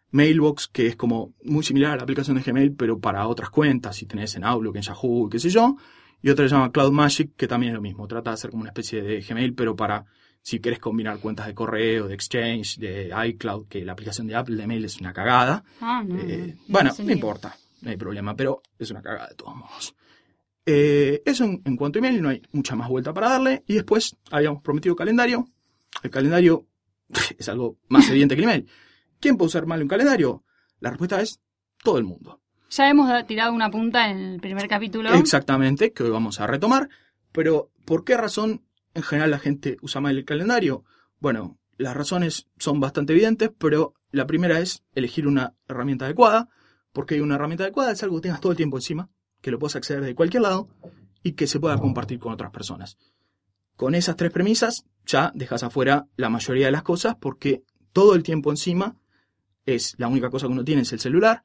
Speaker 3: Mailbox, que es como muy similar a la aplicación de Gmail, pero para otras cuentas, si tenés en Outlook, en Yahoo, qué sé yo. Y otra se llama Cloud Magic, que también es lo mismo, trata de hacer como una especie de Gmail, pero para si querés combinar cuentas de correo, de Exchange, de iCloud, que la aplicación de Apple de mail es una cagada.
Speaker 1: Ah, no,
Speaker 3: Eh,
Speaker 1: no,
Speaker 3: bueno, no importa, no hay problema, pero es una cagada de todos modos. Eh, eso en, en cuanto a email, no hay mucha más vuelta para darle. Y después habíamos prometido calendario. El calendario *laughs* es algo más evidente que el email. ¿Quién puede usar mal un calendario? La respuesta es todo el mundo.
Speaker 1: Ya hemos tirado una punta en el primer capítulo.
Speaker 3: Exactamente, que hoy vamos a retomar. Pero, ¿por qué razón en general la gente usa mal el calendario? Bueno, las razones son bastante evidentes, pero la primera es elegir una herramienta adecuada, porque una herramienta adecuada es algo que tengas todo el tiempo encima, que lo puedas acceder de cualquier lado y que se pueda compartir con otras personas. Con esas tres premisas ya dejas afuera la mayoría de las cosas porque todo el tiempo encima es la única cosa que uno tiene es el celular,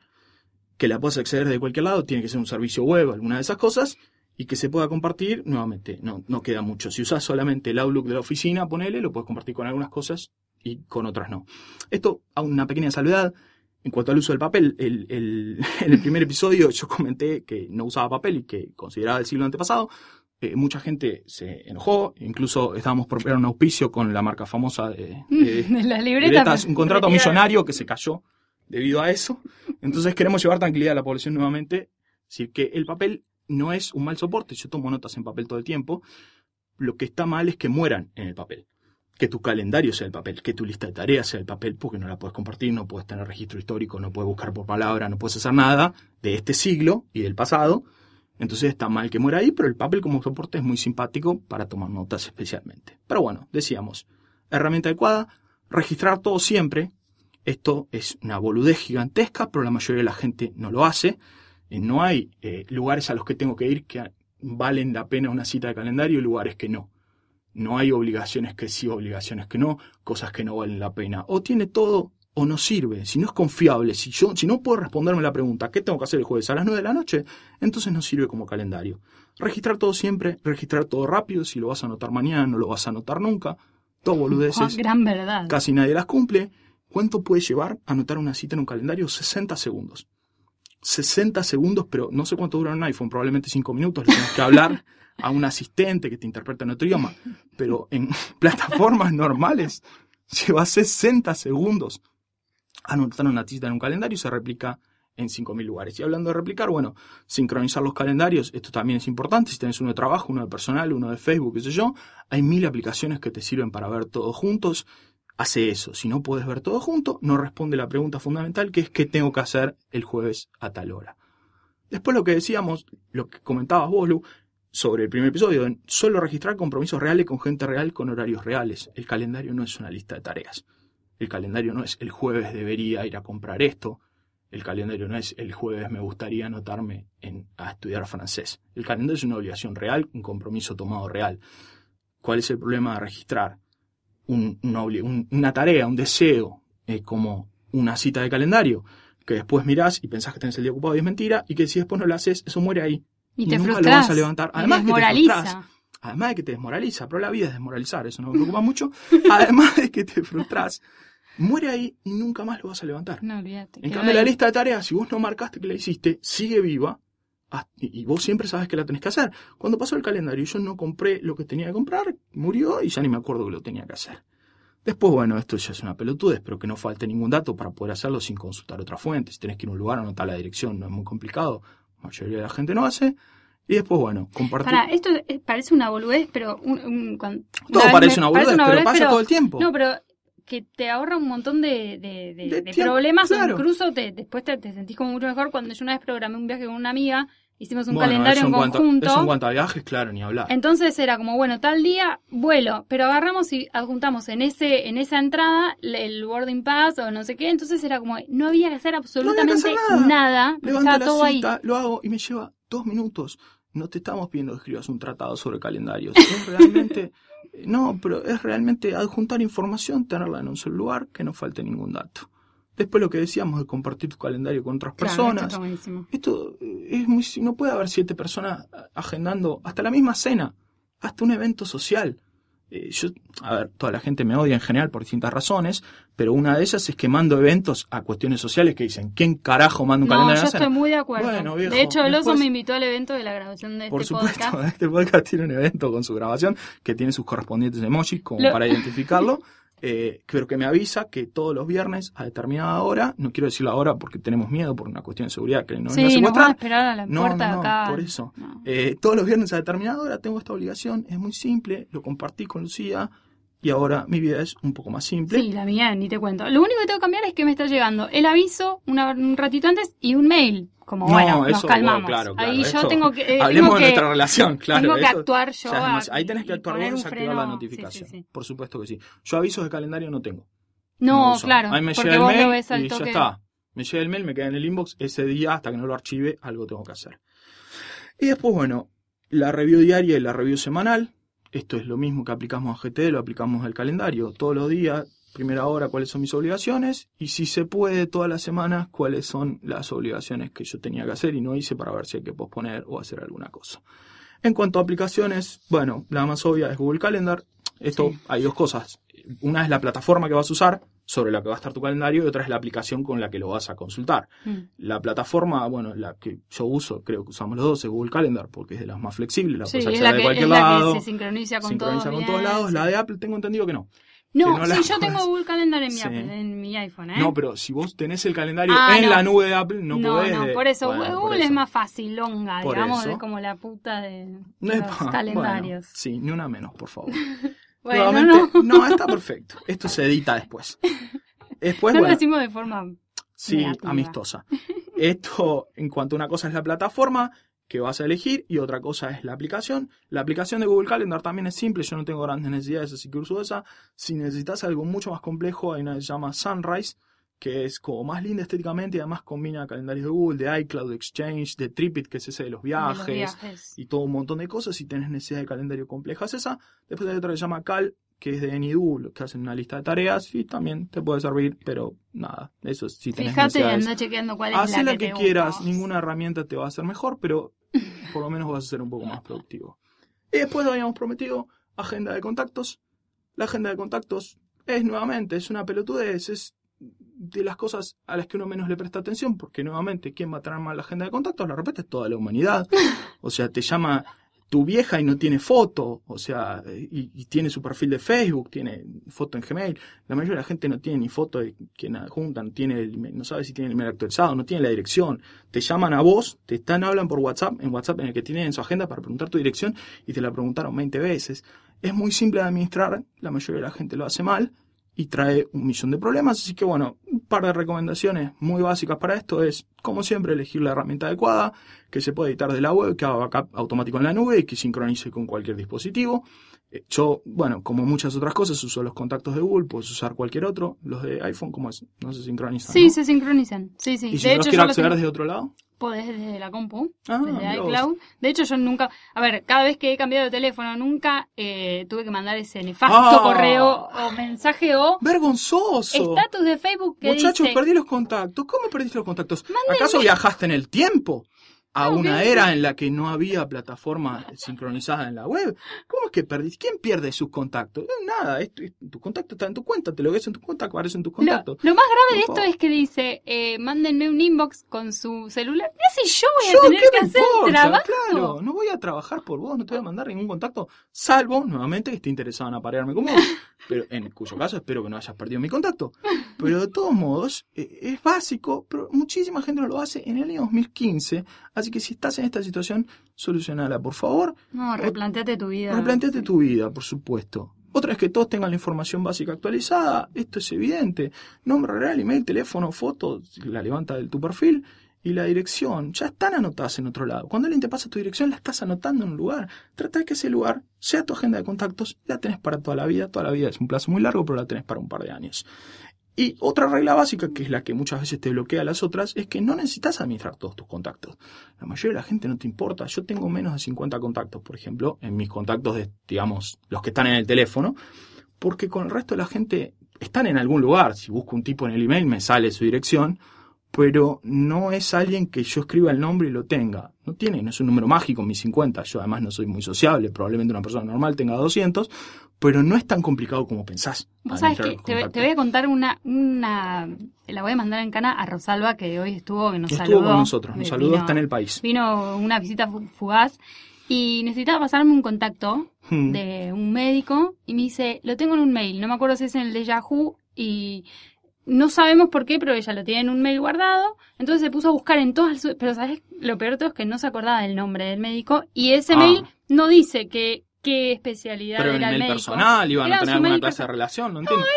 Speaker 3: que la puedas acceder de cualquier lado, tiene que ser un servicio web, alguna de esas cosas, y que se pueda compartir, nuevamente, no, no queda mucho. Si usas solamente el Outlook de la oficina, ponele, lo puedes compartir con algunas cosas y con otras no. Esto, a una pequeña salvedad, en cuanto al uso del papel, el- el- *laughs* en el primer episodio yo comenté que no usaba papel y que consideraba el siglo antepasado. Eh, mucha gente se enojó, incluso estábamos por crear un auspicio con la marca famosa de, de- *laughs*
Speaker 1: de las libretas.
Speaker 3: un contrato millonario que se cayó debido a eso. Entonces queremos llevar tranquilidad a la población nuevamente. Es decir, que el papel no es un mal soporte. Yo tomo notas en papel todo el tiempo. Lo que está mal es que mueran en el papel. Que tu calendario sea el papel, que tu lista de tareas sea el papel, porque no la puedes compartir, no puedes tener registro histórico, no puedes buscar por palabra, no puedes hacer nada de este siglo y del pasado. Entonces está mal que muera ahí, pero el papel como soporte es muy simpático para tomar notas especialmente. Pero bueno, decíamos, herramienta adecuada, registrar todo siempre. Esto es una boludez gigantesca, pero la mayoría de la gente no lo hace. Eh, no hay eh, lugares a los que tengo que ir que valen la pena una cita de calendario y lugares que no. No hay obligaciones que sí, obligaciones que no, cosas que no valen la pena. O tiene todo o no sirve. Si no es confiable, si, yo, si no puedo responderme la pregunta, ¿qué tengo que hacer el jueves a las 9 de la noche? Entonces no sirve como calendario. Registrar todo siempre, registrar todo rápido. Si lo vas a anotar mañana, no lo vas a anotar nunca. Todo boludeces.
Speaker 1: gran verdad.
Speaker 3: Casi nadie las cumple. ¿Cuánto puede llevar anotar una cita en un calendario? 60 segundos. 60 segundos, pero no sé cuánto dura un iPhone, probablemente 5 minutos. Le tienes que hablar a un asistente que te interpreta en otro idioma. Pero en *laughs* plataformas normales lleva 60 segundos. Anotar una cita en un calendario y se replica en 5.000 lugares. Y hablando de replicar, bueno, sincronizar los calendarios, esto también es importante. Si tenés uno de trabajo, uno de personal, uno de Facebook, qué sé yo, hay mil aplicaciones que te sirven para ver todos juntos. Hace eso. Si no puedes ver todo junto, no responde la pregunta fundamental que es qué tengo que hacer el jueves a tal hora. Después lo que decíamos, lo que comentabas vos, sobre el primer episodio, solo registrar compromisos reales con gente real con horarios reales. El calendario no es una lista de tareas. El calendario no es el jueves debería ir a comprar esto. El calendario no es el jueves me gustaría anotarme en, a estudiar francés. El calendario es una obligación real, un compromiso tomado real. ¿Cuál es el problema de registrar un, una, tarea, un deseo, eh, como una cita de calendario? Que después mirás y pensás que tenés el día ocupado y es mentira, y que si después no lo haces, eso muere ahí.
Speaker 1: Y, te nunca lo vas
Speaker 3: a levantar. Además que te además de que te desmoraliza, pero la vida es desmoralizar, eso no me preocupa mucho. *laughs* Además de que te frustras, muere ahí y nunca más lo vas a levantar.
Speaker 1: No, olvídate.
Speaker 3: En cambio, la lista de tareas, si vos no marcaste que la hiciste, sigue viva y vos siempre sabes que la tenés que hacer. Cuando pasó el calendario y yo no compré lo que tenía que comprar, murió y ya ni me acuerdo que lo tenía que hacer. Después, bueno, esto ya es una pelotudez, pero que no falte ningún dato para poder hacerlo sin consultar otra fuente. Si tenés que ir a un lugar, anotar la dirección, no es muy complicado. La mayoría de la gente no hace. Y después, bueno, compartir.
Speaker 1: Para, esto parece una boludez, pero. Un,
Speaker 3: todo parece una boludez, pero pasa todo el tiempo.
Speaker 1: No, pero que te ahorra un montón de, de, problemas incluso te, después te, sentís como mucho mejor. Cuando yo una vez programé un viaje con una amiga, hicimos un calendario en, conjunto.
Speaker 3: Eso en cuanto a viajes, claro, ni hablar.
Speaker 1: Entonces era como, bueno, tal día vuelo, pero agarramos y adjuntamos en ese en esa entrada el boarding pass o no sé qué. Entonces era como, no había que hacer absolutamente nada.
Speaker 3: nada. todo ahí. lo hago y me lleva dos minutos. No te estamos pidiendo que escribas un tratado sobre calendarios. *laughs* Es realmente... No, pero es realmente adjuntar información, tenerla en un solo lugar, que no falte ningún dato. Después lo que decíamos de compartir tu calendario con otras personas. Esto, es muy, no puede haber siete personas agendando hasta la misma cena, hasta un evento social. Eh, yo, a ver, toda la gente me odia en general por distintas razones, pero una de ellas es que mando eventos a cuestiones sociales que dicen, ¿quién carajo manda un
Speaker 1: no,
Speaker 3: calendario?
Speaker 1: Yo estoy muy de acuerdo. de hecho, el oso me invitó al evento de la grabación de
Speaker 3: por
Speaker 1: este
Speaker 3: supuesto,
Speaker 1: podcast. *laughs*
Speaker 3: Este podcast tiene un evento con su grabación que tiene sus correspondientes emojis como para identificarlo. *laughs* eh, pero que me avisa que todos los viernes a determinada hora, no quiero decirlo ahora porque tenemos miedo por una cuestión de seguridad que no
Speaker 1: sí, van a esperar a la
Speaker 3: no,
Speaker 1: puerta
Speaker 3: no,
Speaker 1: acá.
Speaker 3: por eso. Eh, todos los viernes a determinada hora tengo esta obligación, es muy simple, lo compartí con Lucía y ahora mi vida es un poco más simple.
Speaker 1: Sí, la mía ni te cuento. Lo único que tengo que cambiar es que me está llegando el aviso un ratito antes y un mail. Como bueno, nos calmamos. Ahí yo tengo que. Eh,
Speaker 3: hablemos
Speaker 1: de
Speaker 3: nuestra relación, *laughs* claro.
Speaker 1: Tengo que actuar yo.
Speaker 3: ahí tenés que actuar vos y activar la notificación. Por supuesto que sí. Yo avisos de calendario no tengo.
Speaker 1: No, claro.
Speaker 3: Ahí me llega el mail y ya está. Me llega el mail, me queda en el inbox. Ese día, hasta que no lo archive, algo tengo que hacer. Y después, bueno, la review diaria y la review semanal. Esto es lo mismo que aplicamos a GT, lo aplicamos al calendario. Todos los días, primera hora, cuáles son mis obligaciones. Y si se puede, todas las semanas, cuáles son las obligaciones que yo tenía que hacer y no hice para ver si hay que posponer o hacer alguna cosa. En cuanto a aplicaciones, bueno, la más obvia es Google Calendar. Esto hay dos cosas. Una es la plataforma que vas a usar, sobre la que va a estar tu calendario, y otra es la aplicación con la que lo vas a consultar.
Speaker 1: Mm.
Speaker 3: La plataforma, bueno, la que yo uso, creo que usamos los dos, es Google Calendar, porque es de las más flexibles, la
Speaker 1: sí,
Speaker 3: puedes
Speaker 1: es la
Speaker 3: de cualquier
Speaker 1: es la
Speaker 3: lado.
Speaker 1: que se sincroniza con
Speaker 3: sincroniza
Speaker 1: todo
Speaker 3: con todos lados. La de Apple tengo entendido que no.
Speaker 1: No,
Speaker 3: no
Speaker 1: sí, yo
Speaker 3: la
Speaker 1: tengo Google Calendar en mi,
Speaker 3: Sí.
Speaker 1: Apple- en mi iPhone, ¿eh?
Speaker 3: No, pero si vos tenés el calendario
Speaker 1: Ah,
Speaker 3: en
Speaker 1: no.
Speaker 3: la nube de Apple, no,
Speaker 1: no,
Speaker 3: podés.
Speaker 1: no, por eso.
Speaker 3: Bueno, por
Speaker 1: Google es más fácil, longa,
Speaker 3: Por
Speaker 1: digamos,
Speaker 3: eso.
Speaker 1: es como la puta de los calendarios.
Speaker 3: bueno, sí, ni una menos, por favor. *laughs*
Speaker 1: Bueno,
Speaker 3: Nuevamente,
Speaker 1: no,
Speaker 3: está perfecto. Esto se edita después. Después,
Speaker 1: no lo
Speaker 3: bueno,
Speaker 1: decimos de forma...
Speaker 3: Sí,
Speaker 1: negativa.
Speaker 3: amistosa. Esto, en cuanto a una cosa es la plataforma que vas a elegir y otra cosa es la aplicación. La aplicación de Google Calendar también es simple, yo no tengo grandes necesidades, así que uso esa. Si necesitas algo mucho más complejo, hay una que se llama Sunrise, que es como más linda estéticamente y además combina calendarios de Google, de iCloud, de Exchange, de Tripit, que es ese de los
Speaker 1: de los
Speaker 3: viajes, y todo un montón de cosas. Si tenés necesidad de calendario compleja es esa. Después hay otra que se llama Cal, que es de AnyDo, que hacen una lista de tareas y también te puede servir, pero nada, eso es si tenés
Speaker 1: Fíjate anda chequeando cuál es
Speaker 3: Haz
Speaker 1: la
Speaker 3: la
Speaker 1: que,
Speaker 3: que
Speaker 1: te
Speaker 3: quieras,
Speaker 1: gusta.
Speaker 3: ninguna herramienta te va a hacer mejor, pero por lo menos vas a ser un poco más productivo. Y después habíamos prometido agenda de contactos. La agenda de contactos es nuevamente, es una pelotudez, es de las cosas a las que uno menos le presta atención, porque nuevamente, ¿quién va a tener mal la agenda de contactos? La repete toda la humanidad. *laughs* O sea, te llama tu vieja y no tiene foto, o sea, y, y, tiene su perfil de Facebook, tiene foto en Gmail. La mayoría de la gente no tiene ni foto de quien juntan, tiene el, no sabe si tiene el email actualizado, no tiene la dirección. Te llaman a vos, te están, hablan por WhatsApp, en WhatsApp en el que tienen en su agenda para preguntar tu dirección y te la preguntaron 20 veces. Es muy simple de administrar, la mayoría de la gente lo hace mal y trae un millón de problemas. Así que bueno, par de recomendaciones muy básicas para esto es, como siempre, elegir la herramienta adecuada, que se puede editar de la web, que haga backup automático en la nube y que sincronice con cualquier dispositivo. Eh, yo, bueno, como muchas otras cosas, uso los contactos de Google, puedes usar cualquier otro. Los de iPhone, ¿cómo es? No se sincronizan.
Speaker 1: Sí, se sincronizan. Sí, sí.
Speaker 3: ¿Y si de los quiero acceder desde otro lado?
Speaker 1: Podés desde la compu, ah, desde iCloud. De hecho, yo nunca, a ver, cada vez que he cambiado de teléfono, nunca eh, tuve que mandar ese nefasto ah. correo o mensaje o...
Speaker 3: ¡Vergonzoso!
Speaker 1: Estatus de Facebook que
Speaker 3: Muchachos,
Speaker 1: dice...
Speaker 3: perdí los contactos. ¿Cómo perdiste los contactos? ¿Acaso viajaste en el tiempo? A una era en la que no había plataforma sincronizada en la web. ¿Cómo es que perdiste? ¿Quién pierde sus contactos? Nada, esto, tu contacto está en tu cuenta, te lo ves en tu cuenta, aparece en tus contactos.
Speaker 1: Lo, más grave de esto es que dice, eh, mándenme un inbox con su celular. ¿Qué si yo voy a tener que hacer el trabajo?
Speaker 3: Claro, no voy a trabajar por vos, no te voy a mandar ningún contacto, salvo, nuevamente, que esté interesado en aparearme como vos. *laughs* pero en cuyo caso espero que no hayas perdido mi contacto. Pero de todos modos, eh, es básico, pero muchísima gente no lo hace en el año 2015 Así que si estás en esta situación, solucionala, por favor.
Speaker 1: No, replanteate tu vida.
Speaker 3: Replanteate tu vida, por supuesto. Otra es que todos tengan la información básica actualizada, esto es evidente. Nombre real, email, teléfono, foto, la levanta de tu perfil y la dirección. Ya están anotadas en otro lado. Cuando alguien te pasa tu dirección, la estás anotando en un lugar. Trata de que ese lugar sea tu agenda de contactos, la tenés para toda la vida. Toda la vida es un plazo muy largo, pero la tenés para un par de años. Y otra regla básica, que es la que muchas veces te bloquea a las otras, es que no necesitas administrar todos tus contactos. La mayoría de la gente no te importa. Yo tengo menos de 50 contactos, por ejemplo, en mis contactos de, digamos, los que están en el teléfono, porque con el resto de la gente están en algún lugar. Si busco un tipo en el email me sale su dirección, pero no es alguien que yo escriba el nombre y lo tenga. No tiene, no es un número mágico, mis 50. Yo además no soy muy sociable, probablemente una persona normal tenga 200, pero no es tan complicado como pensás.
Speaker 1: Vos sabés que te, voy a contar una, una, la voy a mandar en cana a Rosalba, que hoy estuvo, que nos
Speaker 3: estuvo
Speaker 1: saludó.
Speaker 3: con nosotros, nos saludó, está en el país.
Speaker 1: Vino una visita fugaz y necesitaba pasarme un contacto hmm. de un médico y me dice, lo tengo en un mail, no me acuerdo si es en el de Yahoo y no sabemos por qué, pero ella lo tiene en un mail guardado. Entonces se puso a buscar en todas Pero ¿sabes? Lo peor de todo es que no se acordaba del nombre del médico. Y ese ah. mail no dice que qué especialidad
Speaker 3: pero
Speaker 1: era
Speaker 3: en
Speaker 1: el,
Speaker 3: personal iban a tener alguna clase de relación, no entiendo. *laughs*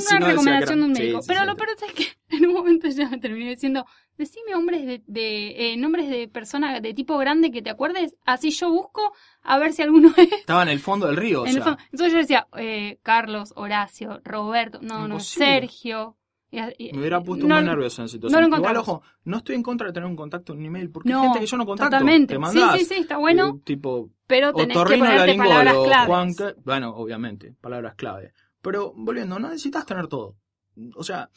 Speaker 1: No, era una recomendación de un médico. pero lo peor es que *laughs* en un momento ya me terminé diciendo, decime hombres de, de eh, nombres de personas de tipo grande que te acuerdes, así yo busco a ver si alguno es.
Speaker 3: Estaba en el fondo del río, o sea.
Speaker 1: Entonces yo decía, eh, Carlos, Horacio, Roberto, no, no, Sergio,
Speaker 3: me hubiera puesto muy nervioso en esa situación. Igual, ojo, no estoy en contra de tener un contacto en un email, porque hay gente que yo no contacto.
Speaker 1: Totalmente.
Speaker 3: Te mandás,
Speaker 1: sí, sí, sí, está bueno.
Speaker 3: Eh, tipo,
Speaker 1: pero tenés que ponerte palabras claves.
Speaker 3: Juan, bueno, obviamente, palabras clave. Pero volviendo, no necesitas tener todo. O sea,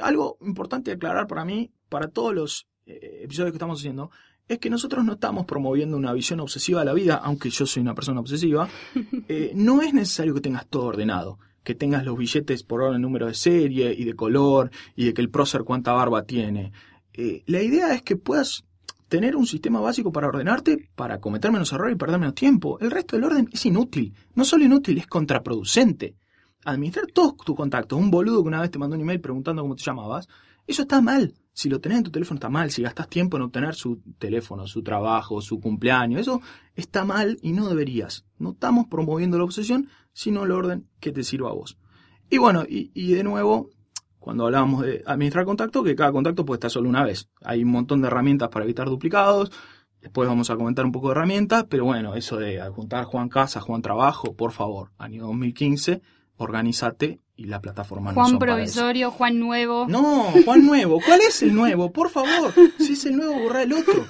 Speaker 3: algo importante de aclarar para mí, para todos los eh, episodios que estamos haciendo, es que nosotros no estamos promoviendo una visión obsesiva de la vida, aunque yo soy una persona obsesiva. *laughs* Eh, no es necesario que tengas todo ordenado que tengas los billetes por orden número de serie y de color y de que el prócer cuánta barba tiene. Eh, la idea es que puedas tener un sistema básico para ordenarte, para cometer menos errores y perder menos tiempo. El resto del orden es inútil. No solo inútil, es contraproducente. Administrar todos tus contactos, un boludo que una vez te mandó un email preguntando cómo te llamabas, eso está mal. Si lo tenés en tu teléfono está mal, si gastas tiempo en obtener su teléfono, su trabajo, su cumpleaños, eso está mal y no deberías. No estamos promoviendo la obsesión, sino el orden que te sirva a vos. Y bueno, y, de nuevo, cuando hablábamos de administrar contacto, que cada contacto puede estar solo una vez. Hay un montón de herramientas para evitar duplicados. Después vamos a comentar un poco de herramientas, pero bueno, eso de adjuntar Juan Casa, Juan Trabajo, por favor, año 2015, organízate y la plataforma
Speaker 1: Juan
Speaker 3: no
Speaker 1: Provisorio, Juan Nuevo.
Speaker 3: No, Juan Nuevo. ¿Cuál es el nuevo? Por favor. Si es el nuevo, borra el otro.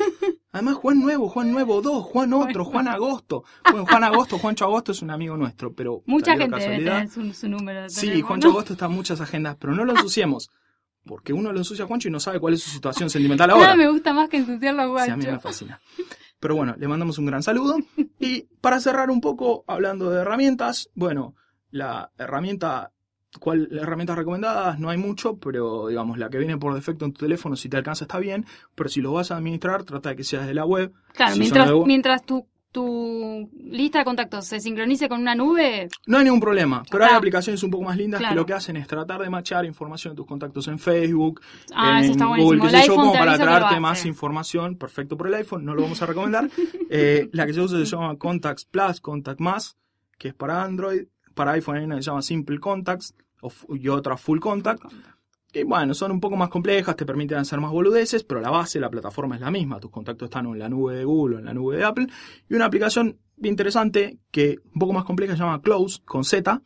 Speaker 3: Además, Juan Nuevo, Juan Nuevo 2, Juan otro, Juan Agosto. Bueno, Juan Agosto, Juancho Agosto es un amigo nuestro, pero. *laughs*
Speaker 1: Mucha gente debe tener su, número de
Speaker 3: Sí, Juancho Agosto está en muchas agendas, pero no lo ensuciemos. Porque uno lo ensucia a Juancho y no sabe cuál es su situación sentimental *laughs* ahora.
Speaker 1: Me gusta más que ensuciarlo a Juancho.
Speaker 3: Sí, a mí me fascina. Pero bueno, le mandamos un gran saludo. Y para cerrar un poco, hablando de herramientas, bueno, la herramienta ¿Cuál herramientas recomendadas? No hay mucho, pero digamos, la que viene por defecto en tu teléfono, si te alcanza está bien, pero si lo vas a administrar, trata de que sea desde la web.
Speaker 1: Claro, mientras, mientras tu tu lista de contactos se sincronice con una nube,
Speaker 3: No hay ningún problema, pero hay
Speaker 1: Ah.
Speaker 3: aplicaciones un poco más lindas
Speaker 1: Claro.
Speaker 3: que lo que hacen es tratar de machear información de tus contactos en Facebook,
Speaker 1: Ah,
Speaker 3: en
Speaker 1: eso está
Speaker 3: Google, qué sé yo, como para traerte más información. Perfecto por el iPhone, no lo vamos a recomendar. *laughs* Eh, la que se usa se llama Contacts Plus, Contact Más, que es para Android. Para iPhone hay una que se llama Simple Contacts y otra Full Contact. Que bueno, son un poco más complejas, te permiten hacer más boludeces, pero la base, la plataforma es la misma. Tus contactos están en la nube de Google o en la nube de Apple. Y una aplicación interesante, que un poco más compleja, se llama Close, con Z,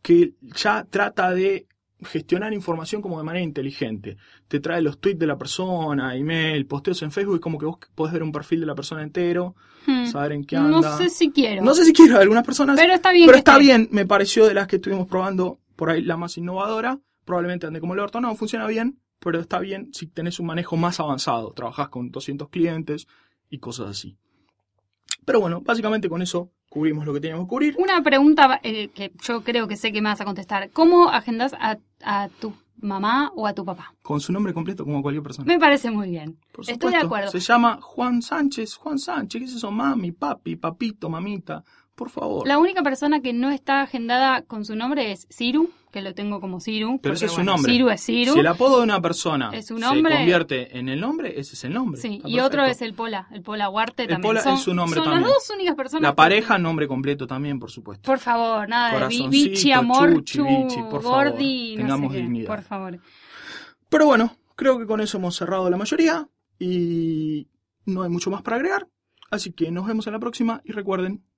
Speaker 3: que ya trata de gestionar información como de manera inteligente. Te trae los tweets de la persona, email, posteos en Facebook, y como que vos podés ver un perfil de la persona entero,
Speaker 1: hmm,
Speaker 3: saber en qué
Speaker 1: no
Speaker 3: anda.
Speaker 1: sé si quiero.
Speaker 3: No sé si quiero, algunas personas
Speaker 1: pero está bien.
Speaker 3: pero está
Speaker 1: esté.
Speaker 3: bien, me pareció de las que estuvimos probando por ahí la más innovadora. Probablemente ande como el orto. No, funciona bien, pero está bien si tenés un manejo más avanzado. Trabajás con 200 clientes y cosas así. Pero bueno, básicamente con eso cubrimos lo que teníamos que cubrir.
Speaker 1: Una pregunta eh, que yo creo que sé que me vas a contestar. ¿Cómo agendas a, a tu mamá o a tu papá?
Speaker 3: Con su nombre completo como cualquier persona.
Speaker 1: Me parece muy bien.
Speaker 3: Por
Speaker 1: Estoy de acuerdo.
Speaker 3: Se llama Juan Sánchez. Juan Sánchez, ¿qué es eso? Mami, papi, papito, mamita. Por favor.
Speaker 1: La única persona que no está agendada con su nombre es Ciru, que lo tengo como Ciru.
Speaker 3: Pero ese es su
Speaker 1: bueno,
Speaker 3: nombre.
Speaker 1: Ciru es Ciru.
Speaker 3: Si el apodo de una persona
Speaker 1: Es un
Speaker 3: se
Speaker 1: nombre-
Speaker 3: convierte en el nombre, ese es el nombre.
Speaker 1: Sí,
Speaker 3: Está
Speaker 1: y otro es el Pola, el Pola Huarte
Speaker 3: El
Speaker 1: también.
Speaker 3: Pola
Speaker 1: son,
Speaker 3: es su nombre
Speaker 1: son
Speaker 3: también.
Speaker 1: las dos únicas personas.
Speaker 3: La
Speaker 1: que-
Speaker 3: pareja, nombre completo también, por supuesto.
Speaker 1: Por favor, nada de bichi, amor,
Speaker 3: chuchi, bichi, por favor,
Speaker 1: no
Speaker 3: tengamos
Speaker 1: qué.
Speaker 3: dignidad.
Speaker 1: Por favor.
Speaker 3: Pero bueno, creo que con eso hemos cerrado la mayoría y no hay mucho más para agregar. Así que nos vemos en la próxima y recuerden,